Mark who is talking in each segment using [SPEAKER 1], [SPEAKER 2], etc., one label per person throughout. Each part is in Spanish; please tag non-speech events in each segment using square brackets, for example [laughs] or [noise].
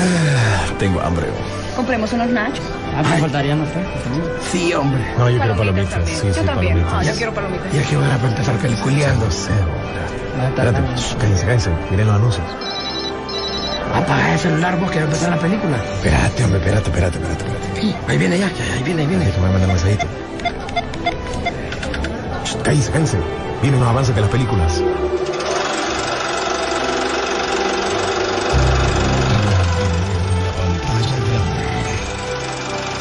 [SPEAKER 1] Ah, [sighs] tengo hambre.
[SPEAKER 2] Compremos unos nachos.
[SPEAKER 3] Ah, me faltarían los
[SPEAKER 1] Sí, hombre.
[SPEAKER 4] No, yo quiero palomitas.
[SPEAKER 2] también.
[SPEAKER 4] Sí,
[SPEAKER 2] yo
[SPEAKER 4] sí,
[SPEAKER 2] también.
[SPEAKER 4] palomitas.
[SPEAKER 2] Ah, yo quiero palomitas.
[SPEAKER 4] Ya que hora para empezar peliculeando.
[SPEAKER 1] Sé, hombre.
[SPEAKER 4] Espérate, cállense, cállense. Miren los anuncios.
[SPEAKER 3] Apaga el celular vos que va a empezar la película.
[SPEAKER 4] Espérate, hombre, espérate, espérate, espérate. espérate.
[SPEAKER 3] Ahí viene ya, ahí viene, ahí viene.
[SPEAKER 4] Déjame mandar un mensajito. Shh, Cállense, cállense. Vienen los avances de las películas.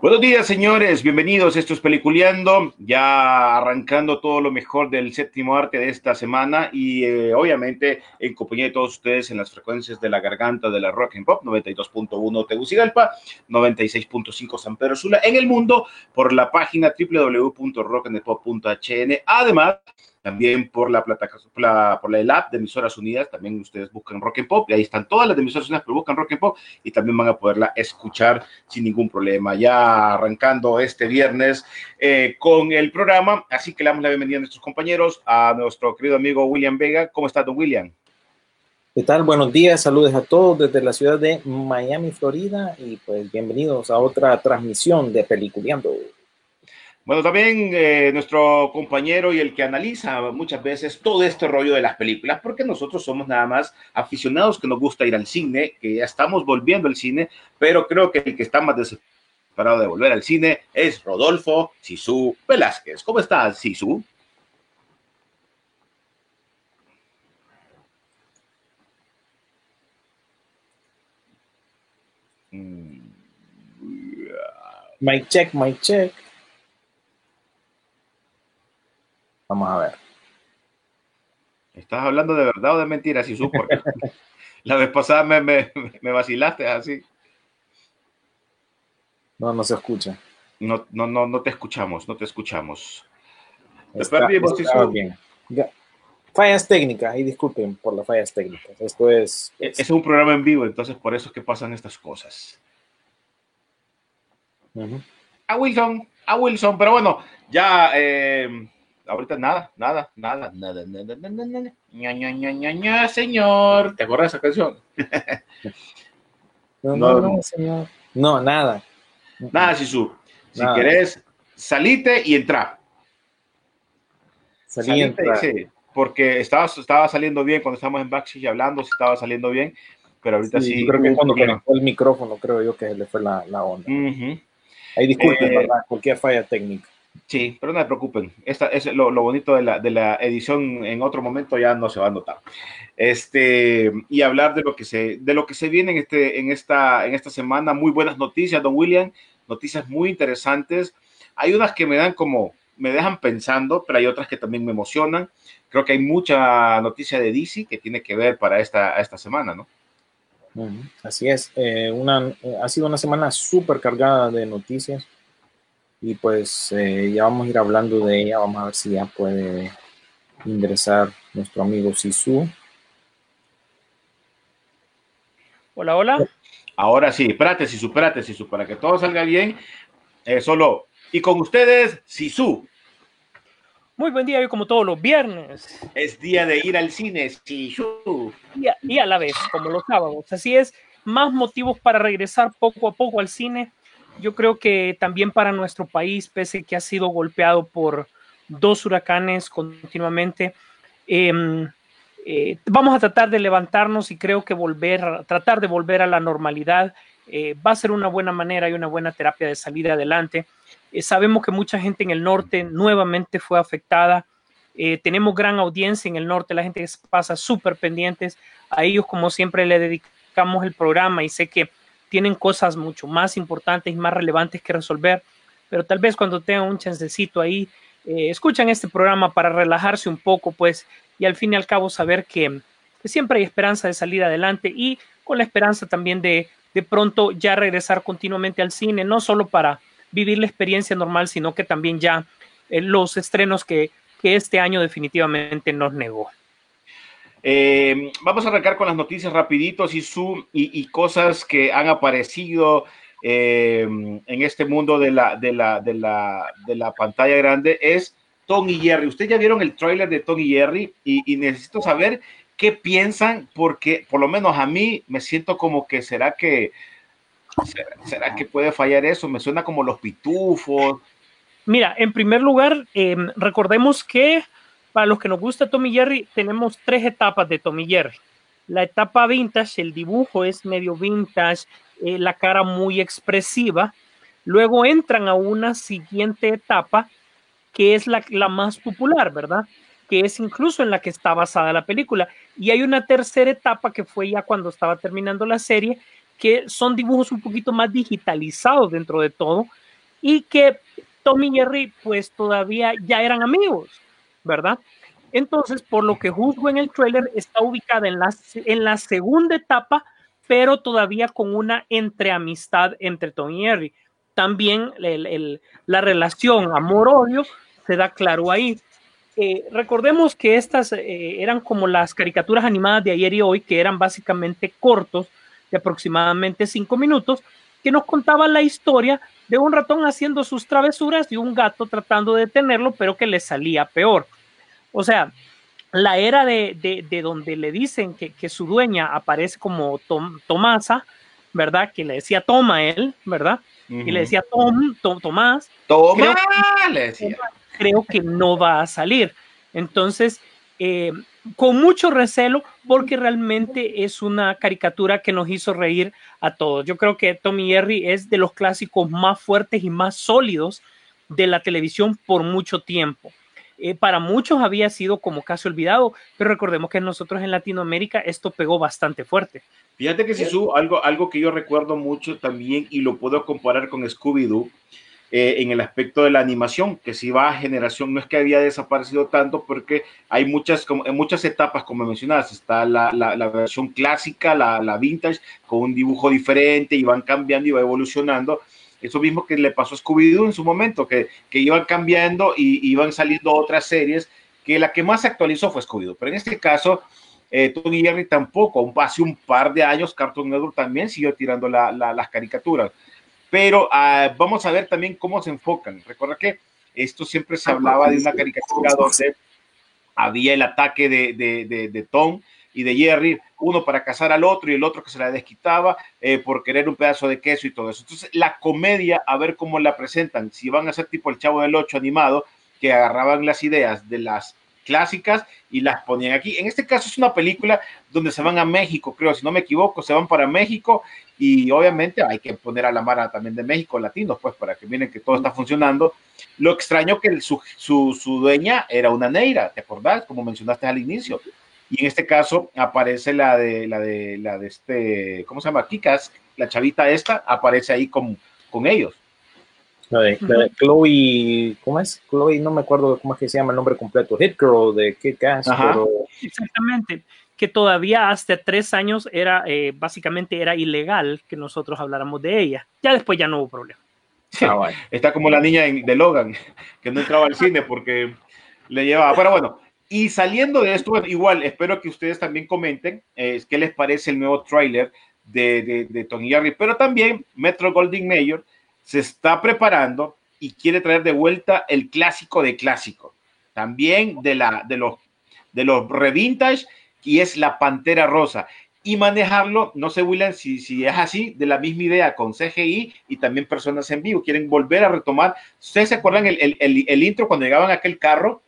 [SPEAKER 5] Buenos días, señores. Bienvenidos. Esto es Peliculeando. Ya arrancando todo lo mejor del séptimo arte de esta semana y eh, obviamente en compañía de todos ustedes en las frecuencias de la garganta de la Rock and Pop 92.1 Tegucigalpa, 96.5 San Pedro Sula en el mundo por la página www.rockandpop.hn. Además, también por la plataforma, por la app de emisoras unidas, también ustedes buscan Rock and Pop y ahí están todas las emisoras unidas, pero buscan Rock and Pop y también van a poderla escuchar sin ningún problema. Ya arrancando este viernes eh, con el programa, así que le damos la bienvenida a nuestros compañeros, a nuestro querido amigo William Vega. ¿Cómo está, don William?
[SPEAKER 6] ¿Qué tal? Buenos días, saludos a todos desde la ciudad de Miami, Florida, y pues bienvenidos a otra transmisión de Peliculeando.
[SPEAKER 5] Bueno, también eh, nuestro compañero y el que analiza muchas veces todo este rollo de las películas, porque nosotros somos nada más aficionados que nos gusta ir al cine, que ya estamos volviendo al cine, pero creo que el que está más desesperado de volver al cine es Rodolfo Sisu Velázquez. ¿Cómo estás, Sisu?
[SPEAKER 6] Mic check, mic check. Vamos a ver.
[SPEAKER 5] ¿Estás hablando de verdad o de mentira, Sisu? Porque [laughs] la vez pasada me, me, me vacilaste así.
[SPEAKER 6] No, no se escucha.
[SPEAKER 5] No, no, no, no te escuchamos, no te escuchamos.
[SPEAKER 6] Está-
[SPEAKER 5] perdimos,
[SPEAKER 6] está bien. Ya. Fallas técnicas, y disculpen por las fallas técnicas. Esto es.
[SPEAKER 5] Es un programa en vivo, entonces por eso es que pasan estas cosas. A Wilson, a Wilson, pero bueno, ya eh, ahorita nada, nada, nada, nada, nada, nada, nada. Ña, Ña, Ña, Ña, Ña, señor. ¿Te acuerdas de esa canción? [laughs]
[SPEAKER 6] No,
[SPEAKER 5] No.
[SPEAKER 6] no, no, señor. No, nada.
[SPEAKER 5] Nada, Sisu. Si
[SPEAKER 6] Nada.
[SPEAKER 5] querés, salite y entra.
[SPEAKER 6] Salí
[SPEAKER 5] Salite,
[SPEAKER 6] entra.
[SPEAKER 5] sí, porque estaba, estaba saliendo bien cuando estábamos en backstage hablando, sí estaba saliendo bien, pero ahorita sí.
[SPEAKER 6] Sí, yo creo que cuando conectó el micrófono, creo yo que le fue la, la onda.
[SPEAKER 5] Ujú.
[SPEAKER 6] Ahí disculpen,
[SPEAKER 5] Eh,
[SPEAKER 6] ¿verdad? Cualquier falla técnica.
[SPEAKER 5] Sí, pero no se preocupen. Esta es lo, bonito de la, de la edición. En otro momento ya no se va a notar. Este, y hablar de lo que se, de lo que se viene en, este, en, esta, en esta semana. Muy buenas noticias, don William. Noticias muy interesantes. Hay unas que me dan como, me dejan pensando, pero hay otras que también me emocionan. Creo que hay mucha noticia de DC que tiene que ver para esta, esta semana, ¿no?
[SPEAKER 6] Así es. Eh, una, ha sido una semana súper cargada de noticias. Y pues eh, ya vamos a ir hablando de ella. Vamos a ver si ya puede ingresar nuestro amigo Sisu.
[SPEAKER 7] Hola, hola.
[SPEAKER 5] Ahora sí, espérate, Sisu, espérate, Sisu, para que todo salga bien. eh, solo, y con ustedes, Sisu.
[SPEAKER 7] Muy buen día, hoy como todos los viernes
[SPEAKER 5] Es día de ir al cine, Sisu.
[SPEAKER 7] y a, y a la vez, como los sábados. Así es, más motivos para regresar poco a poco al cine. Yo creo que también para nuestro país, pese que ha sido golpeado por dos huracanes continuamente, em, eh, vamos a tratar de levantarnos y creo que volver, tratar de volver a la normalidad eh, va a ser una buena manera y una buena terapia de salir adelante. Eh, sabemos que mucha gente en el norte nuevamente fue afectada. Tenemos gran audiencia en el norte, la gente pasa súper pendientes. A ellos, como siempre, le dedicamos el programa y sé que tienen cosas mucho más importantes y más relevantes que resolver, pero tal vez cuando tengan un chancecito ahí, eh, escuchan este programa para relajarse un poco, pues, y al fin y al cabo saber que, siempre hay esperanza de salir adelante y con la esperanza también de de pronto ya regresar continuamente al cine, no solo para vivir la experiencia normal, sino que también ya eh, los estrenos que, que este año definitivamente nos negó.
[SPEAKER 5] Eh, vamos a arrancar con las noticias rapiditos y, su, y, cosas que han aparecido eh, en este mundo de la, de, la, de, la, de la pantalla grande. Es Tom y Jerry. Ustedes ya vieron el tráiler de Tom y Jerry y, necesito saber qué piensan porque por lo menos a mí me siento como que será que será, que puede fallar eso. Me suena como los pitufos.
[SPEAKER 7] Mira, en primer lugar, eh, recordemos que para los que nos gusta Tommy Jerry, tenemos tres etapas de Tommy Jerry. La etapa vintage, el dibujo es medio vintage, eh, la cara muy expresiva. Luego entran a una siguiente etapa que es la, la, más popular, ¿verdad? Que es incluso en la que está basada la película. Y hay una tercera etapa que fue ya cuando estaba terminando la serie, que son dibujos un poquito más digitalizados dentro de todo y que Tommy y Jerry pues todavía ya eran amigos, ¿verdad? Entonces, por lo que juzgo en el trailer, está ubicada en la, en la segunda etapa, pero todavía con una entreamistad entre Tommy y Jerry. También la relación amor-odio se da claro ahí. Eh, recordemos que estas eh, eran como las caricaturas animadas de ayer y hoy, que eran básicamente cortos, de aproximadamente cinco minutos, que nos contaban la historia de un ratón haciendo sus travesuras y un gato tratando de detenerlo, pero que le salía peor. O sea, la era de, de, de donde le dicen que, que, su dueña aparece como Tom, Tomasa, ¿verdad? Que le decía Toma él, ¿verdad? Uh -huh. Y le decía Tom, Tom Tomás.
[SPEAKER 5] Toma,
[SPEAKER 7] creo que,
[SPEAKER 5] le decía.
[SPEAKER 7] Creo que no va a salir. Entonces, eh, con mucho recelo, porque realmente es una caricatura que nos hizo reír a todos. Yo creo que Tommy Jerry es de los clásicos más fuertes y más sólidos de la televisión por mucho tiempo. Eh, para muchos había sido como casi olvidado, pero recordemos que nosotros en Latinoamérica esto pegó bastante fuerte.
[SPEAKER 5] Fíjate que Sisu, algo, algo que yo recuerdo mucho también y lo puedo comparar con Scooby-Doo eh, en el aspecto de la animación, que si va a generación, no es que había desaparecido tanto porque hay muchas, como, en muchas etapas, como mencionabas, está la, la, la versión clásica, la, la vintage, con un dibujo diferente y van cambiando y va evolucionando eso mismo que le pasó a Scooby-Doo en su momento, que, que iban cambiando y iban saliendo otras series, que la que más se actualizó fue Scooby-Doo. Pero en este caso, eh, Tony Jerry tampoco, hace un par de años Cartoon Network también siguió tirando la, la, las caricaturas. Pero uh, vamos a ver también cómo se enfocan. Recuerda que esto siempre se hablaba de una caricatura donde había el ataque de, de, de, de Tom, y de Jerry, uno para cazar al otro y el otro que se la desquitaba eh, por querer un pedazo de queso y todo eso. Entonces, la comedia, a ver cómo la presentan, si van a ser tipo el Chavo del Ocho animado, que agarraban las ideas de las clásicas y las ponían aquí. En este caso es una película donde se van a México, creo, si no me equivoco, se van para México y obviamente hay que poner a la mara también de México latinos, pues para que miren que todo está funcionando. Lo extraño que su, su, su dueña era una neira, ¿te acordás? Como mencionaste al inicio y en este caso aparece la de la de la de este cómo se llama Kikas la chavita esta aparece ahí con, con ellos.
[SPEAKER 6] La de, la de, Chloe cómo es Chloe no me acuerdo cómo es que se llama el nombre completo. Hit Girl de Kikas pero...
[SPEAKER 7] exactamente que todavía hasta tres años era eh, básicamente era ilegal que nosotros habláramos de ella. Ya después ya no hubo problema.
[SPEAKER 5] Sí, ah, bueno. está como la niña de Logan que no entraba al cine porque le llevaba. Pero bueno y saliendo de esto, igual espero que ustedes también comenten eh, qué les parece el nuevo tráiler de, de, de, Tony Jerry, pero también Metro Golding Mayer se está preparando y quiere traer de vuelta el clásico de clásico, también de, la, de los, de los revintage y es la Pantera Rosa. Y manejarlo, no sé William si, si es así, de la misma idea con CGI y también personas en vivo, quieren volver a retomar, ¿ustedes se acuerdan el, el, el, el intro cuando llegaban aquel carro?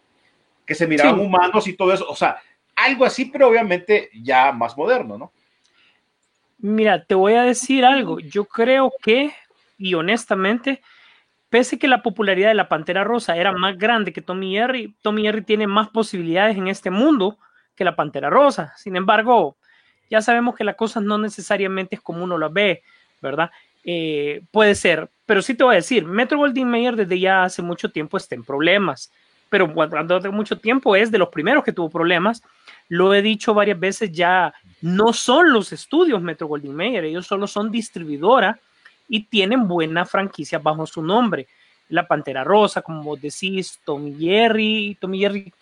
[SPEAKER 5] Que se miraban sí. humanos y todo eso, o sea, algo así, pero obviamente ya más moderno, ¿no?
[SPEAKER 7] Mira, te voy a decir algo, yo creo que, y honestamente, pese que la popularidad de la Pantera Rosa era más grande que Tommy Jerry, Tommy Jerry tiene más posibilidades en este mundo que la Pantera Rosa. Sin embargo, ya sabemos que las cosas no necesariamente es como uno las ve, ¿verdad? Eh, puede ser, pero sí te voy a decir, Metro Goldwyn Mayer desde ya hace mucho tiempo está en problemas pero de mucho tiempo es de los primeros que tuvo problemas. Lo he dicho varias veces ya, no son los estudios Metro Goldwyn Mayer, ellos solo son distribuidora y tienen buena franquicia bajo su nombre. La Pantera Rosa, como vos decís, Tommy Jerry, Tommy Jerry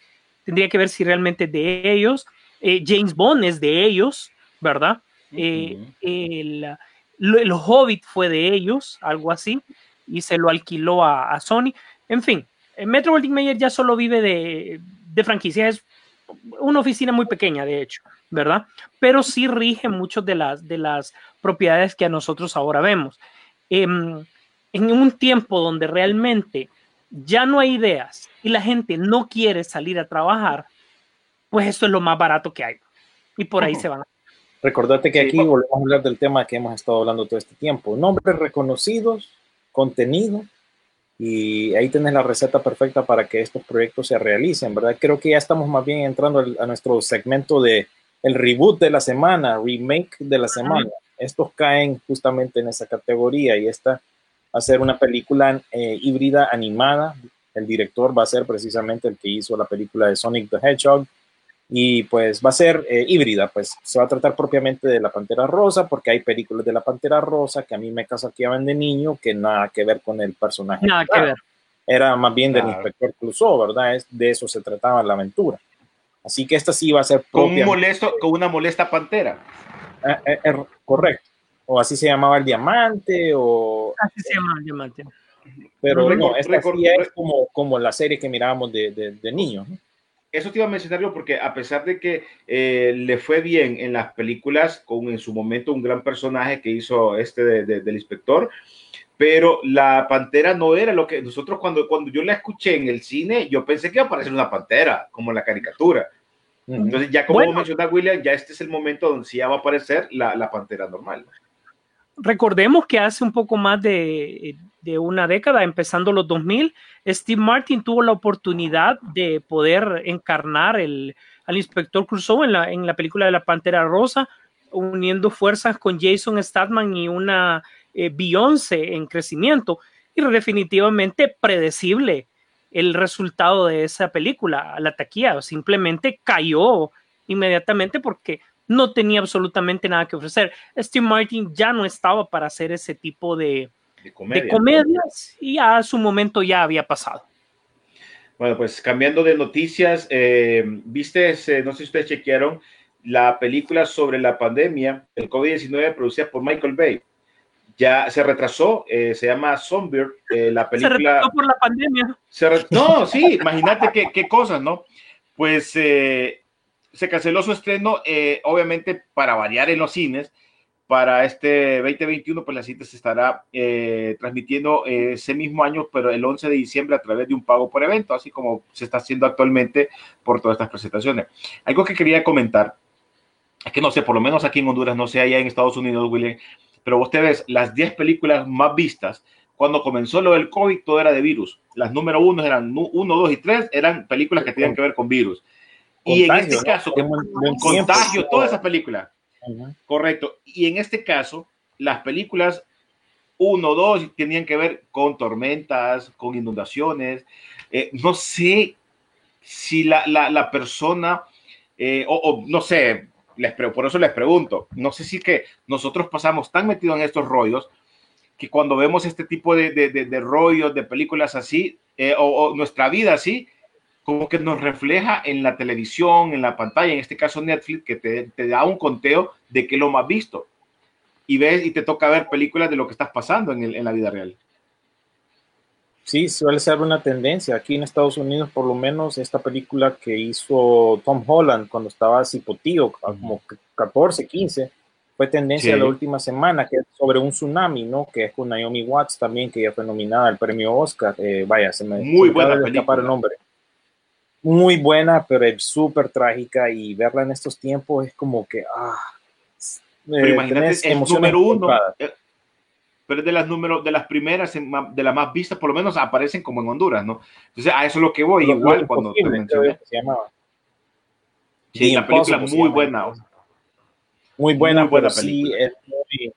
[SPEAKER 7] tendría que ver si realmente es de ellos. Eh, James Bond es de ellos, ¿verdad? Eh, el, el, Hobbit fue de ellos, algo así, y se lo alquiló a, a Sony. En fin, Metro Goldwyn Mayer ya solo vive de, de franquicia, es una oficina muy pequeña, de hecho, ¿verdad? Pero sí rige muchas de las, de las propiedades que a nosotros ahora vemos. Eh, en un tiempo donde realmente ya no hay ideas y la gente no quiere salir a trabajar, pues esto es lo más barato que hay. Y por ahí se van.
[SPEAKER 6] Recordate que aquí volvemos a hablar del tema que hemos estado hablando todo este tiempo. Nombres reconocidos, contenido, y ahí tenés la receta perfecta para que estos proyectos se realicen, ¿verdad? Creo que ya estamos más bien entrando a nuestro segmento de el reboot de la semana, remake de la semana. Estos caen justamente en esa categoría y esta va a ser una película eh, híbrida animada. El director va a ser precisamente el que hizo la película de Sonic the Hedgehog y pues va a ser eh, híbrida, pues se va a tratar propiamente de la Pantera Rosa, porque hay películas de la Pantera Rosa que a mí me casaqueaban de niño, que nada que ver con el personaje.
[SPEAKER 7] Nada que ver.
[SPEAKER 6] Era más bien del inspector Clouseau, ¿verdad? Es, de eso se trataba la aventura. Así que esta sí va a ser
[SPEAKER 5] Con, un molesto, con una molesta pantera.
[SPEAKER 6] Eh, eh, correcto. O así se llamaba el diamante, o...
[SPEAKER 7] Así se llama el diamante.
[SPEAKER 6] Pero no, esta sí es como, como la serie que mirábamos de, de, de niños, ¿no?
[SPEAKER 5] Eso te iba a mencionar yo porque a pesar de que eh, le fue bien en las películas, con en su momento un gran personaje que hizo este de, de, del inspector, pero la pantera no era lo que nosotros cuando, cuando yo la escuché en el cine, yo pensé que iba a aparecer una pantera, como la caricatura. Entonces ya como bueno, menciona William, ya este es el momento donde sí ya va a aparecer la, la pantera normal.
[SPEAKER 7] Recordemos que hace un poco más de, de una década, empezando los 2000, Steve Martin tuvo la oportunidad de poder encarnar el, al inspector Crusoe en la, en la película de la Pantera Rosa, uniendo fuerzas con Jason Statham y una eh, Beyoncé en crecimiento, y definitivamente predecible el resultado de esa película, la taquilla, simplemente cayó inmediatamente porque no tenía absolutamente nada que ofrecer. Steve Martin ya no estaba para hacer ese tipo de, de, comedia. de comedias y ya su momento ya había pasado.
[SPEAKER 5] Bueno, pues cambiando de noticias, eh, viste, eh, no sé si ustedes chequearon la película sobre la pandemia, el COVID-19, producida por Michael Bay. Ya se retrasó, eh, se llama Zombie, eh, la película.
[SPEAKER 7] Se retrasó por la pandemia.
[SPEAKER 5] Se re... No, sí, imagínate qué, qué cosas, ¿no? Pues eh, se canceló su estreno, obviamente para variar en los cines, para este 2021, pues la cita se estará eh, transmitiendo eh, ese mismo año, pero el 11 de diciembre a través de un pago por evento, así como se está haciendo actualmente por todas estas presentaciones. Algo que quería comentar, es que no sé, por lo menos aquí en Honduras, no sé allá en Estados Unidos, William, pero vos te ves las 10 películas más vistas. Cuando comenzó lo del COVID, todo era de virus. Las número uno eran 1, 2 y 3, eran películas que tenían que ver con virus. Y en este caso, ¿no? contagio, todas esas películas Correcto. Y en este caso, las películas 1, 2 tenían que ver con tormentas, con inundaciones. Eh, no sé si la, la, persona, eh, o, no sé, les, por eso les pregunto, no sé si que nosotros pasamos tan metidos en estos rollos que cuando vemos este tipo de, de, de, de rollos, de películas así, eh, o nuestra vida así, como que nos refleja en la televisión, en la pantalla, en este caso Netflix, que te, te da un conteo de qué es lo más visto. Y ves y te toca ver películas de lo que estás pasando en, el, en la vida real.
[SPEAKER 6] Sí, suele ser una tendencia. Aquí en Estados Unidos, por lo menos, esta película que hizo Tom Holland cuando estaba cipotío, como 14, 15, fue tendencia sí. la última semana, que es sobre un tsunami, ¿no? Que es con Naomi Watts también, que ya fue nominada al premio Oscar. Eh, vaya, se me,
[SPEAKER 5] Muy
[SPEAKER 6] se
[SPEAKER 5] buena película.
[SPEAKER 6] el nombre muy buena, pero es súper trágica y verla en estos tiempos es como que, ah,
[SPEAKER 5] pero eh, imagínate, es número uno, eh, pero es de las números, de las primeras, de las más vistas, por lo menos aparecen como en Honduras, ¿no? Entonces, a eso es lo que voy, igual cuando te mencioné. Se llamaba. Sí, la película muy buena.
[SPEAKER 6] Muy buena, muy buena pero película. sí es muy,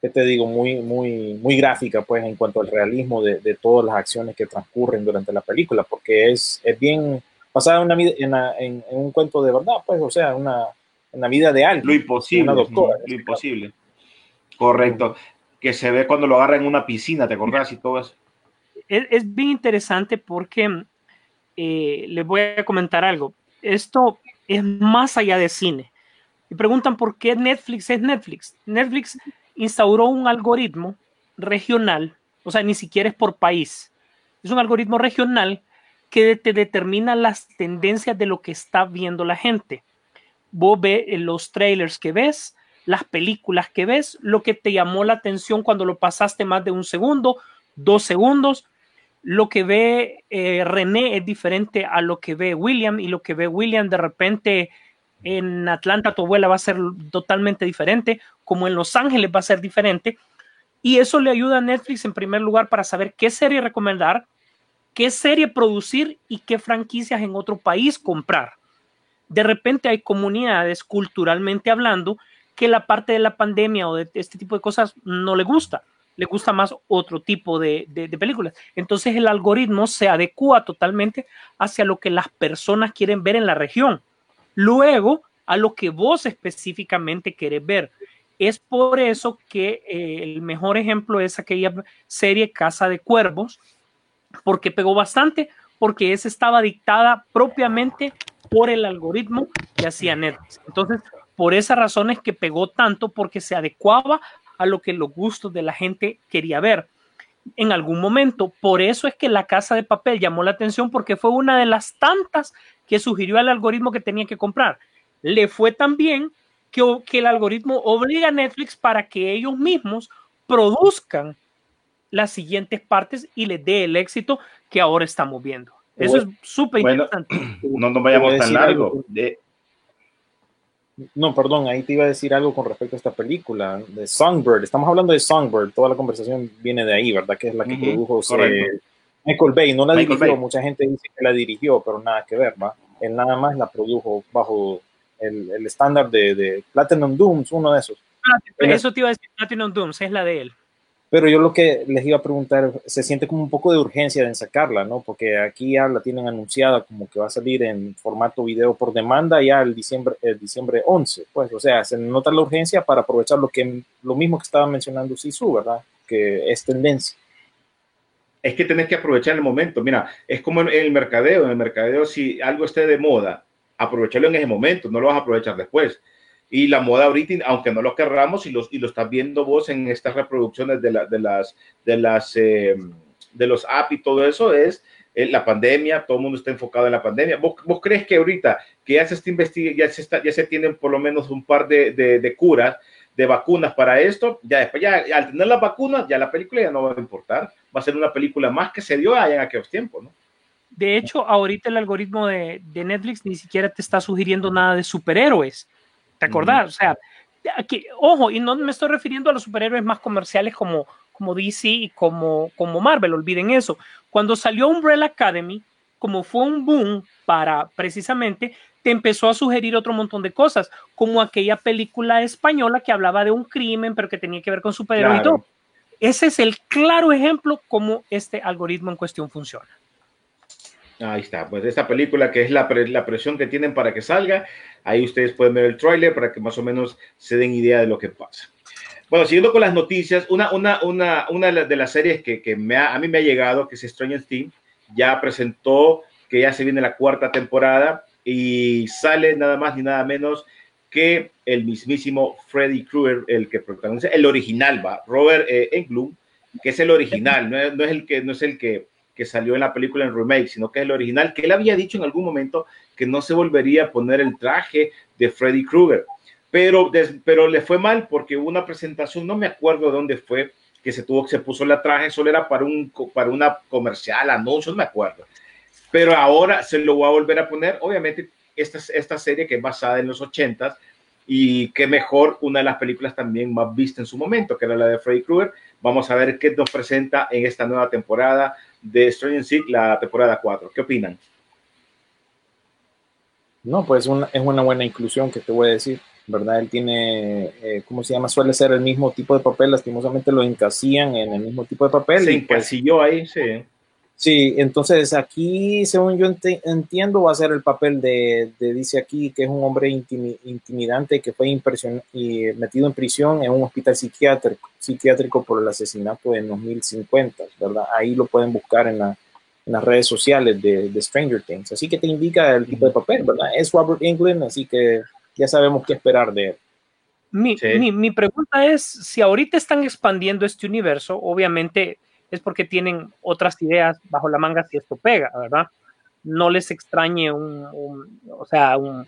[SPEAKER 6] ¿qué te digo? Muy, muy, muy gráfica, pues, en cuanto al realismo de, de todas las acciones que transcurren durante la película, porque es, es bien basada en, una, vida- en, la- en- en un cuento de verdad, pues, o sea, una, en la vida de alguien.
[SPEAKER 5] Lo imposible.
[SPEAKER 6] Una doctora, en
[SPEAKER 5] Lo
[SPEAKER 6] este
[SPEAKER 5] imposible. Correcto. Que se ve cuando lo agarra en una piscina, ¿te acordás? Y todo eso.
[SPEAKER 7] es, es bien interesante porque eh, les voy a comentar algo. Esto es más allá de cine. Y preguntan por qué Netflix es Netflix. Netflix instauró un algoritmo regional, o sea, ni siquiera es por país. Es un algoritmo regional que te determina las tendencias de lo que está viendo la gente. Vos ves eh, los trailers que ves, las películas que ves, lo que te llamó la atención cuando lo pasaste más de un segundo, dos segundos. Lo que ve eh, René es diferente a lo que ve William y lo que ve William de repente en Atlanta tu abuela va a ser totalmente diferente, como en Los Ángeles va a ser diferente. Y eso le ayuda a Netflix en primer lugar para saber qué serie recomendar, qué serie producir y qué franquicias en otro país comprar. De repente hay comunidades culturalmente hablando que la parte de la pandemia o de este tipo de cosas no le gusta le gusta más otro tipo de, películas. Entonces el algoritmo se adecua totalmente hacia lo que las personas quieren ver en la región. Luego, a lo que vos específicamente querés ver. Es por eso que eh, el mejor ejemplo es aquella serie Casa de Cuervos, porque pegó bastante, porque esa estaba dictada propiamente por el algoritmo que hacía Netflix. Entonces, por esa razón es que pegó tanto, porque se adecuaba a lo que los gustos de la gente quería ver en algún momento. Por eso es que la casa de papel llamó la atención porque fue una de las tantas que sugirió al algoritmo que tenía que comprar. Le fue tan bien que el algoritmo obliga a Netflix para que ellos mismos produzcan las siguientes partes y les dé el éxito que ahora estamos viendo. Eso
[SPEAKER 6] Bueno,
[SPEAKER 7] es súper
[SPEAKER 5] bueno,
[SPEAKER 7] interesante. [clears throat]
[SPEAKER 5] No nos vayamos tan largo.
[SPEAKER 6] algo.
[SPEAKER 5] De,
[SPEAKER 6] No, perdón, ahí te iba a decir algo con respecto a esta película de Songbird. Estamos hablando de Songbird, toda la conversación viene de ahí, ¿verdad? Que es la que
[SPEAKER 5] Ujú,
[SPEAKER 6] produjo eh. Michael Bay. No la
[SPEAKER 5] Michael
[SPEAKER 6] dirigió,
[SPEAKER 5] Bay.
[SPEAKER 6] mucha gente dice que la dirigió, pero nada que ver, ¿va? Él nada más la produjo bajo el, el estándar de, de Platinum Dooms, uno de esos.
[SPEAKER 7] Eso te iba a decir, Platinum Dooms es la de él.
[SPEAKER 6] Pero yo lo que les iba a preguntar, se siente como un poco de urgencia en sacarla, ¿no? Porque aquí ya la tienen anunciada como que va a salir en formato video por demanda ya el diciembre, el diciembre 11, pues, o sea, se nota la urgencia para aprovechar lo que lo mismo que estaba mencionando Sisu, ¿verdad? Que es tendencia.
[SPEAKER 5] es que tenés que aprovechar el momento. Mira, es como en el mercadeo. En el mercadeo, si algo esté de moda, aprovecharlo en ese momento, no lo vas a aprovechar después. Y la moda ahorita, aunque no lo querramos, y, los, y lo estás viendo vos en estas reproducciones de, la, de las, de las, eh, de los apps y todo eso, es eh, la pandemia, todo el mundo está enfocado en la pandemia. ¿Vos, vos crees que ahorita que ya se está investigando, ya se, está, ya se tienen por lo menos un par de, de, de curas, de vacunas para esto, ya después, ya al tener las vacunas, ya la película ya no va a importar, va a ser una película más que se dio allá en aquellos tiempos, ¿no?
[SPEAKER 7] De hecho, ahorita el algoritmo de, de Netflix ni siquiera te está sugiriendo nada de superhéroes. ¿Te acordás? O sea, aquí, ojo, y no me estoy refiriendo a los superhéroes más comerciales como, como DC y como, como Marvel, olviden eso. Cuando salió Umbrella Academy, como fue un boom para precisamente, te empezó a sugerir otro montón de cosas, como aquella película española que hablaba de un crimen, pero que tenía que ver con superhéroes
[SPEAKER 5] Claro.
[SPEAKER 7] y todo. Ese es el claro ejemplo cómo este algoritmo en cuestión funciona.
[SPEAKER 5] Ahí está, pues esta película que es la, pre- la presión que tienen para que salga, ahí ustedes pueden ver el tráiler para que más o menos se den idea de lo que pasa. Bueno, siguiendo con las noticias, una, de las- series que, me ha- a mí me ha llegado, que es Stranger Things, ya presentó que ya se viene la cuarta temporada y sale nada más ni nada menos que el mismísimo Freddy Krueger, el que protagoniza, el original, va, Robert eh, Englund, que es el original, no es el que no es el que, que salió en la película en remake, sino que es el original, que él había dicho en algún momento que no se volvería a poner el traje de Freddy Krueger, pero, pero le fue mal porque hubo una presentación, no me acuerdo de dónde fue, que se tuvo, que se puso la traje, solo era para, un, para una comercial, anuncio, no me acuerdo. Pero ahora se lo voy a volver a poner, obviamente, esta, esta serie que es basada en los ochentas y que mejor una de las películas también más vistas en su momento, que era la de Freddy Krueger. Vamos a ver qué nos presenta en esta nueva temporada de Stranger Things, la temporada 4. ¿Qué opinan?
[SPEAKER 6] No, pues una- es una buena inclusión que te voy a decir. ¿verdad? Él tiene, eh, ¿cómo se llama? Suele ser el mismo tipo de papel, lastimosamente lo encasían en el mismo tipo de papel.
[SPEAKER 5] Se
[SPEAKER 6] y, pues,
[SPEAKER 5] encasilló ahí, sí.
[SPEAKER 6] Sí, entonces aquí, según yo entiendo, va a ser el papel de, de- dice aquí, que es un hombre intimi- intimidante que fue y metido en prisión en un hospital psiquiátrico, psiquiátrico por el asesinato en 2050, ¿verdad? Ahí lo pueden buscar en, la- en las redes sociales de, de Stranger Things. Así que te indica el tipo de papel, ¿verdad? Es Robert Englund, así que ya sabemos qué esperar de él.
[SPEAKER 7] Mi,
[SPEAKER 5] Sí.
[SPEAKER 7] mi, mi pregunta es, si ahorita están expandiendo este universo, obviamente es porque tienen otras ideas bajo la manga si esto pega, ¿verdad? No les extrañe un, o sea, un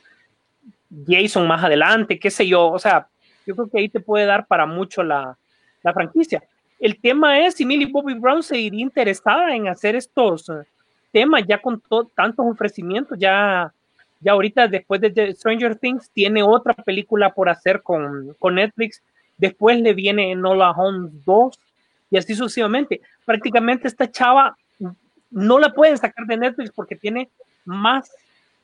[SPEAKER 7] Jason más adelante, qué sé yo, o sea, yo creo que ahí te puede dar para mucho la, la franquicia. El tema es si Millie Bobby Brown se iría interesada en hacer estos eh, temas ya con to- tantos ofrecimientos, ya ya ahorita después de The Stranger Things tiene otra película por hacer con, con Netflix, después le viene Nola Holmes 2 y así sucesivamente. Prácticamente esta chava no la pueden sacar de Netflix porque tiene más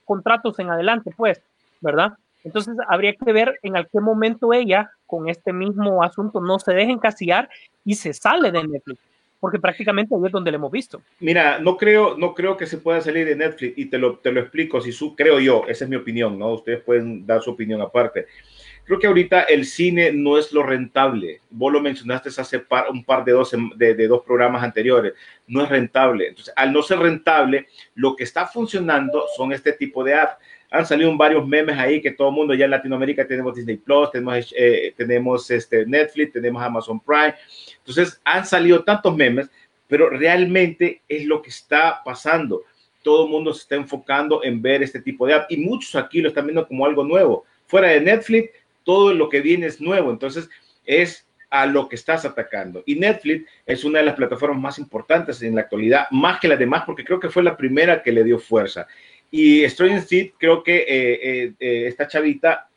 [SPEAKER 7] contratos en adelante, pues, ¿verdad? Entonces habría que ver en qué momento ella con este mismo asunto no se deja encasillar y se sale de Netflix, porque prácticamente ahí es donde le hemos visto.
[SPEAKER 5] Mira, no creo, no creo que se pueda salir de Netflix y te lo, te lo explico, si su, creo yo, esa es mi opinión, ¿no? Ustedes pueden dar su opinión aparte. Creo que ahorita el cine no es lo rentable. Vos lo mencionaste hace par, un par de dos, de, de dos programas anteriores. No es rentable. Entonces, al no ser rentable, lo que está funcionando son este tipo de apps. Han salido varios memes ahí que todo el mundo ya en Latinoamérica tenemos Disney Plus, tenemos, eh, tenemos este Netflix, tenemos Amazon Prime. Entonces, han salido tantos memes, pero realmente es lo que está pasando. Todo el mundo se está enfocando en ver este tipo de app y muchos aquí lo están viendo como algo nuevo. Fuera de Netflix, todo lo que viene es nuevo. Entonces, es a lo que estás atacando. Y Netflix es una de las plataformas más importantes en la actualidad, más que las demás, porque creo que fue la primera que le dio fuerza. Y Stranger Things, creo que eh, eh, eh, esta chavita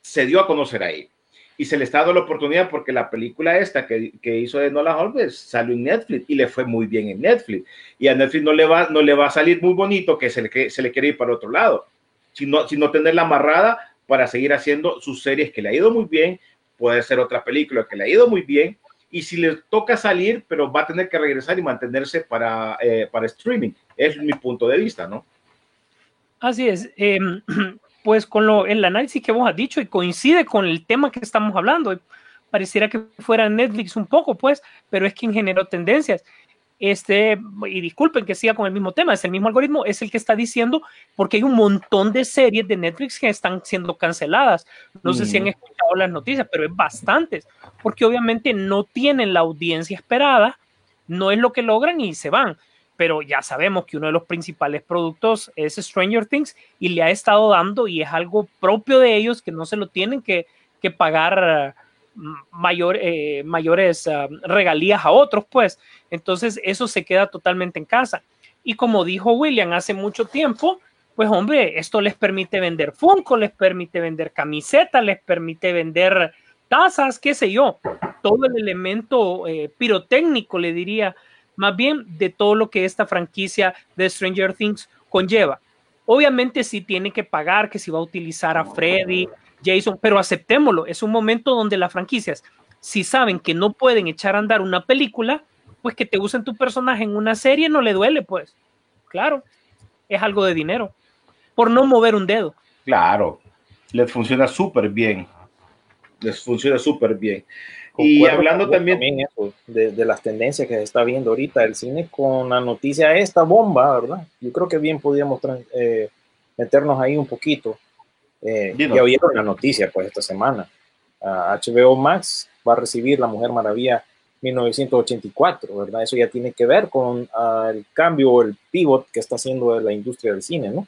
[SPEAKER 5] se dio a conocer ahí. Y se le está dando la oportunidad porque la película esta que, que hizo de Nola Holmes salió en Netflix y le fue muy bien en Netflix. Y a Netflix no le va, no le va a salir muy bonito que se le, que se le quiere ir para otro lado, sino, sino tenerla amarrada para seguir haciendo sus series que le ha ido muy bien, puede ser otra película que le ha ido muy bien, y si le toca salir, pero va a tener que regresar y mantenerse para, eh, para streaming. Es mi punto de vista, ¿no?
[SPEAKER 7] Así es. Eh, [clears throat] pues con lo, el análisis que vos has dicho y coincide con el tema que estamos hablando. Pareciera que fuera Netflix un poco, pues, pero es quien generó tendencias. Este, y disculpen que siga con el mismo tema, es el mismo algoritmo, es el que está diciendo, porque hay un montón de series de Netflix que están siendo canceladas. No mm. sé si han escuchado las noticias, pero es bastantes, porque obviamente no tienen la audiencia esperada, no es lo que logran y se van pero ya sabemos que uno de los principales productos es Stranger Things y le ha estado dando y es algo propio de ellos que no se lo tienen que, que pagar uh, mayor, eh, mayores uh, regalías a otros, pues. Entonces eso se queda totalmente en casa. Y como dijo William hace mucho tiempo, pues hombre, esto les permite vender Funko, les permite vender camisetas, les permite vender tazas, qué sé yo, todo el elemento eh, pirotécnico, le diría, más bien de todo lo que esta franquicia de Stranger Things conlleva. Obviamente sí tiene que pagar, que si va a utilizar a Freddy, Jason, pero aceptémoslo, es un momento donde las franquicias, si saben que no pueden echar a andar una película, pues que te usen tu personaje en una serie no le duele, pues. Claro, es algo de dinero, por no mover un dedo.
[SPEAKER 5] Claro, les funciona súper bien, les funciona súper bien. Y hablando también,
[SPEAKER 6] también eso, de, de, las tendencias que se está viendo ahorita el cine con la noticia esta bomba, ¿verdad? Yo creo que bien podríamos eh, meternos ahí un poquito. Eh, ya oyeron la noticia pues esta semana. Uh, HBO Max va a recibir La Mujer Maravilla 1984, ¿verdad? Eso ya tiene que ver con uh, el cambio, el pivot que está haciendo la industria del cine, ¿no?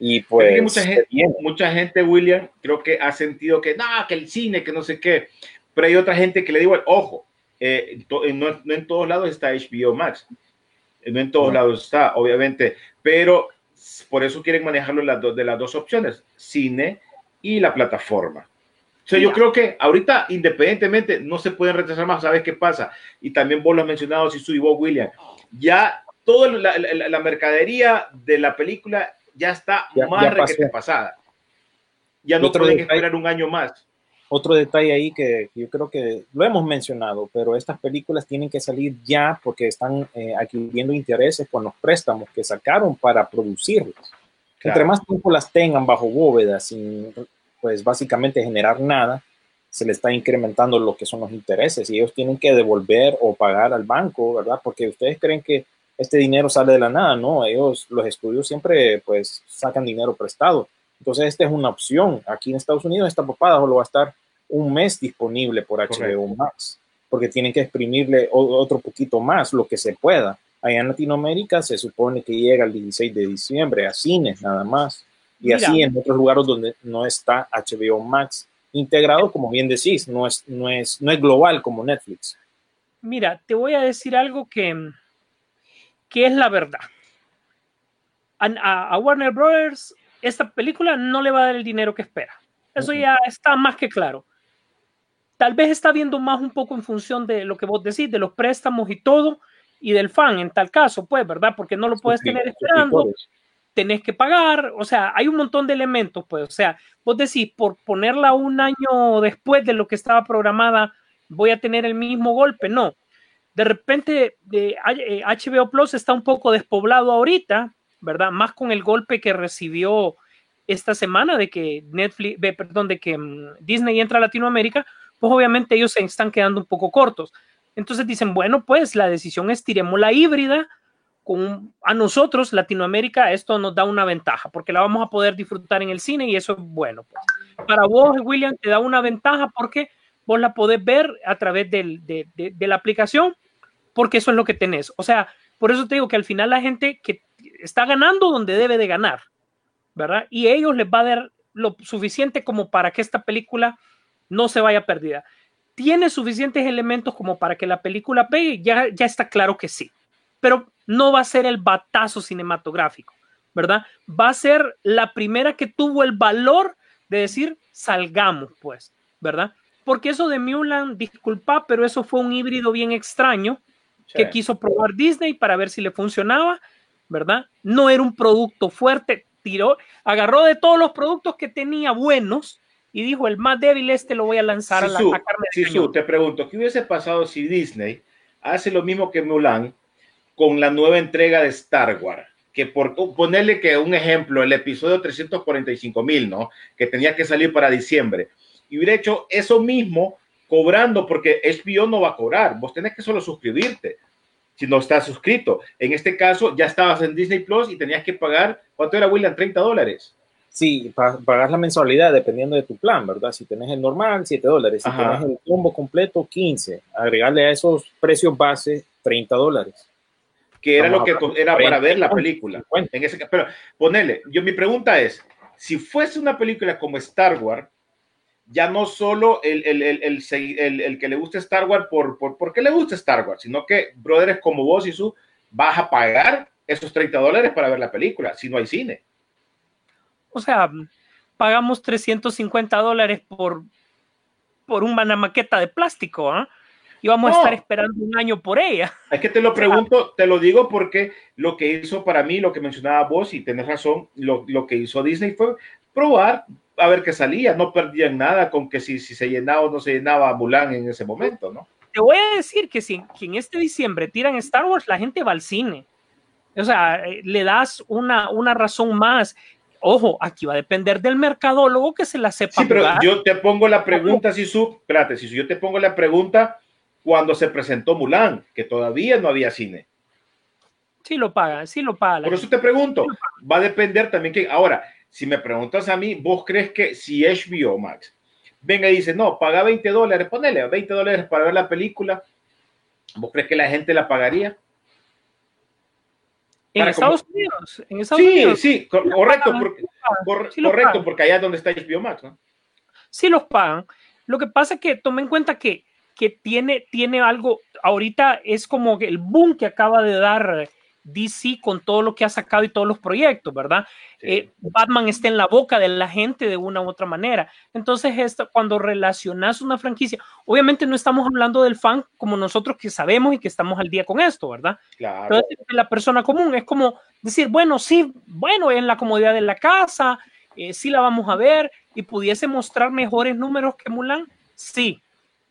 [SPEAKER 6] Y pues...
[SPEAKER 5] mucha gente, mucha gente, William, creo que ha sentido que, no, que el cine, que no sé qué pero hay otra gente que le digo, ojo, eh, no, no, en todos lados está HBO Max, no en todos no. lados está, obviamente, pero por eso quieren manejarlo las dos, de las dos opciones, cine y la plataforma. O sea, yo creo que ahorita, independientemente, no se pueden retrasar más. ¿Sabes qué pasa? Y también vos lo has mencionado, Sisu y vos, William. Ya toda la, la, la, mercadería de la película ya está
[SPEAKER 6] ya,
[SPEAKER 5] más
[SPEAKER 6] ya
[SPEAKER 5] pasada. ya no pueden
[SPEAKER 6] detalle-
[SPEAKER 5] esperar un año más.
[SPEAKER 6] Otro detalle ahí que yo creo que lo hemos mencionado, pero estas películas tienen que salir ya porque están eh, adquiriendo intereses con los préstamos que sacaron para producirlas.
[SPEAKER 5] Claro.
[SPEAKER 6] Entre más tiempo las tengan bajo bóveda sin, pues básicamente generar nada, se le está incrementando lo que son los intereses y ellos tienen que devolver o pagar al banco, ¿verdad? Porque ustedes creen que este dinero sale de la nada, ¿no? Ellos, los estudios siempre pues sacan dinero prestado. Entonces esta es una opción. Aquí en Estados Unidos esta papada solo va a estar un mes disponible por HBO
[SPEAKER 5] Correcto.
[SPEAKER 6] Max, porque tienen que exprimirle otro poquito más, lo que se pueda. Allá en Latinoamérica se supone que llega el 16 de diciembre a cines nada más. Y
[SPEAKER 7] Mira.
[SPEAKER 6] así en otros lugares donde no está HBO Max integrado, como bien decís, no es, no es, no es global como Netflix.
[SPEAKER 7] Mira, te voy a decir algo que, que es la verdad. A, Warner Brothers, esta película no le va a dar el dinero que espera. Eso ya está más que claro. Tal vez está viendo más un poco en función de lo que vos decís, de los préstamos y todo, y del fan en tal caso, pues, ¿verdad? Porque no lo puedes tener esperando, tenés que pagar, o sea, hay un montón de elementos, pues, o sea, vos decís, por ponerla un año después de lo que estaba programada, voy a tener el mismo golpe, no. De repente, de, eh, HBO Plus está un poco despoblado ahorita, ¿verdad? Más con el golpe que recibió esta semana de que Netflix, perdón, de que mm, Disney entra a Latinoamérica, pues obviamente ellos se están quedando un poco cortos. Entonces dicen, bueno, pues la decisión es tiremos la híbrida, con, a nosotros, Latinoamérica, esto nos da una ventaja, porque la vamos a poder disfrutar en el cine y eso es bueno. pues. Para vos, William, te da una ventaja porque vos la podés ver a través de, de- la aplicación, porque eso es lo que tenés. O sea, por eso te digo que al final la gente que está ganando donde debe de ganar, ¿verdad? Y ellos les va a dar lo suficiente como para que esta película no se vaya perdida. ¿Tiene suficientes elementos como para que la película pegue? Ya, ya está claro que sí pero no va a ser el batazo cinematográfico, ¿verdad? Va a ser la primera que tuvo el valor de decir, salgamos, pues, ¿verdad? Porque eso de Mulan, disculpa, pero eso fue un híbrido bien extraño que quiso probar Disney para ver si le funcionaba, ¿verdad? No era un producto fuerte, tiró, agarró de todos los productos que tenía buenos y dijo, el más débil este lo voy a lanzar a la a carne de
[SPEAKER 5] Sisu,
[SPEAKER 7] cañón".
[SPEAKER 5] te pregunto, ¿qué hubiese pasado si Disney hace lo mismo que Mulan con la nueva entrega de Star Wars? Que por ponerle que un ejemplo, el episodio 345 mil, ¿no? Que tenía que salir para diciembre. Y hubiera hecho eso mismo cobrando, porque HBO no va a cobrar. Vos tenés que solo suscribirte si no estás suscrito. En este caso, ya estabas en Disney Plus y tenías que pagar, ¿cuánto era, William? 30 dólares.
[SPEAKER 6] Sí, pa- pagas la mensualidad dependiendo de tu plan, ¿verdad? Si tenés el normal, 7 dólares. Si
[SPEAKER 5] Ajá.
[SPEAKER 6] tenés el combo completo, 15. Agregarle a esos precios base, 30 dólares.
[SPEAKER 5] que era
[SPEAKER 6] Vamos
[SPEAKER 5] lo que era para ver la
[SPEAKER 6] 40,
[SPEAKER 5] película.
[SPEAKER 6] 50.
[SPEAKER 5] En ese, pero ponele, yo mi pregunta es, si fuese una película como Star Wars, ya no solo el, el, el, el, segui- el- el que le gusta Star Wars por, por, por qué le gusta Star Wars, sino que brothers como vos y su vas a pagar esos 30 dólares para ver la película, si no hay cine.
[SPEAKER 7] O sea, pagamos 350 dólares por, por una maqueta de plástico, ¿ah? Y vamos
[SPEAKER 5] No.
[SPEAKER 7] a estar esperando un año por ella.
[SPEAKER 5] Es que te lo pregunto, te lo digo porque lo que hizo para mí, lo que mencionaba vos, y tenés razón, lo, lo que hizo Disney fue probar a ver qué salía. No perdían nada con que si, si se llenaba o no se llenaba Mulan en ese momento, ¿no?
[SPEAKER 7] Te voy a decir que si que en este diciembre tiran Star Wars, la gente va al cine. O sea, eh, le das una, una razón más. Ojo, aquí va a depender del mercadólogo que se la sepa
[SPEAKER 5] Sí, pero
[SPEAKER 7] jugar.
[SPEAKER 5] yo te pongo la pregunta, Sisu, espérate, Sisu, yo te pongo la pregunta cuando se presentó Mulan, que todavía no había cine.
[SPEAKER 7] Sí lo pagan, sí lo pagan. la
[SPEAKER 5] Por eso
[SPEAKER 7] gente.
[SPEAKER 5] te pregunto, va a depender también que, ahora, si me preguntas a mí, ¿vos crees que si HBO Max venga y dice, no, paga 20 dólares, ponele 20 dólares para ver la película, ¿vos crees que la gente la pagaría?
[SPEAKER 7] En Estados Unidos, en Estados
[SPEAKER 5] Sí,
[SPEAKER 7] Unidos,
[SPEAKER 5] sí, cor- correcto, porque,
[SPEAKER 7] Sí
[SPEAKER 5] correcto,
[SPEAKER 7] pagan.
[SPEAKER 5] porque allá es donde está HBO Max, ¿no?
[SPEAKER 7] sí los pagan. Lo que pasa es que tomen en cuenta que, que tiene, tiene algo, ahorita es como que el boom que acaba de dar DC con todo lo que ha sacado y todos los proyectos, ¿verdad?
[SPEAKER 5] Sí.
[SPEAKER 7] Eh, Batman está en la boca de la gente de una u otra manera. Entonces, esto, cuando relacionas una franquicia, obviamente no estamos hablando del fan como nosotros que sabemos y que estamos al día con esto, ¿verdad?
[SPEAKER 5] claro.
[SPEAKER 7] La persona común es como decir, bueno, sí, bueno, en la comodidad de la casa eh, sí la vamos a ver y pudiese mostrar mejores números que Mulan, sí,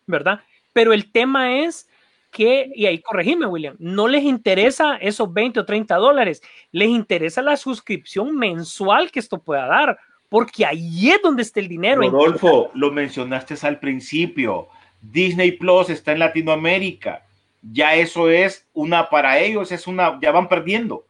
[SPEAKER 7] ¿verdad? Pero el tema es que, y ahí corregime, William, no les interesa esos 20 o 30 dólares, les interesa la suscripción mensual que esto pueda dar, porque ahí es donde está el dinero.
[SPEAKER 5] Rodolfo, lo mencionaste al principio, Disney Plus está en Latinoamérica, ya eso es una, para ellos es una, ya van perdiendo,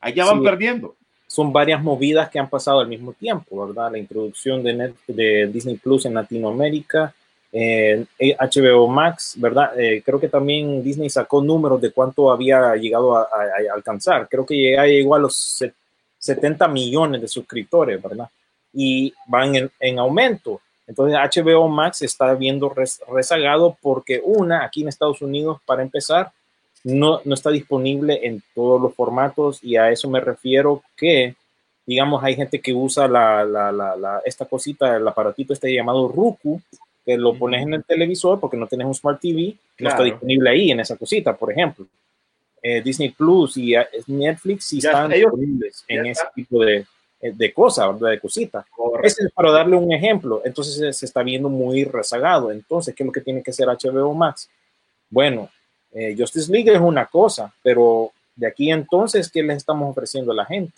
[SPEAKER 5] allá van
[SPEAKER 6] Sí.
[SPEAKER 5] perdiendo.
[SPEAKER 6] son varias movidas que han pasado al mismo tiempo, ¿verdad? La introducción de, Net- de Disney Plus en Latinoamérica, eh, HBO Max, ¿verdad? Eh, creo que también Disney sacó números de cuánto había llegado a, a- a alcanzar. Creo que ya llegó a los se- 70 millones de suscriptores, ¿verdad? Y van en, en aumento. Entonces HBO Max está viendo res- rezagado porque una, aquí en Estados Unidos, para empezar, no, no está disponible en todos los formatos y a eso me refiero que, digamos, hay gente que usa la, la, la- esta cosita, el aparatito este llamado Roku, que lo pones en el televisor porque no tienes un Smart TV, no está
[SPEAKER 5] Claro.
[SPEAKER 6] disponible ahí en esa cosita, por ejemplo. Eh, Disney Plus y eh, Netflix sí están
[SPEAKER 5] ellos-
[SPEAKER 6] disponibles en
[SPEAKER 5] ya
[SPEAKER 6] ese
[SPEAKER 5] está.
[SPEAKER 6] tipo de, eh, de cosas. De cositas. Ese es para darle un ejemplo. Entonces se, se está viendo muy rezagado. Entonces, ¿qué es lo que tiene que hacer HBO Max? Bueno, eh, Justice League es una cosa, pero de aquí entonces, ¿qué les estamos ofreciendo a la gente?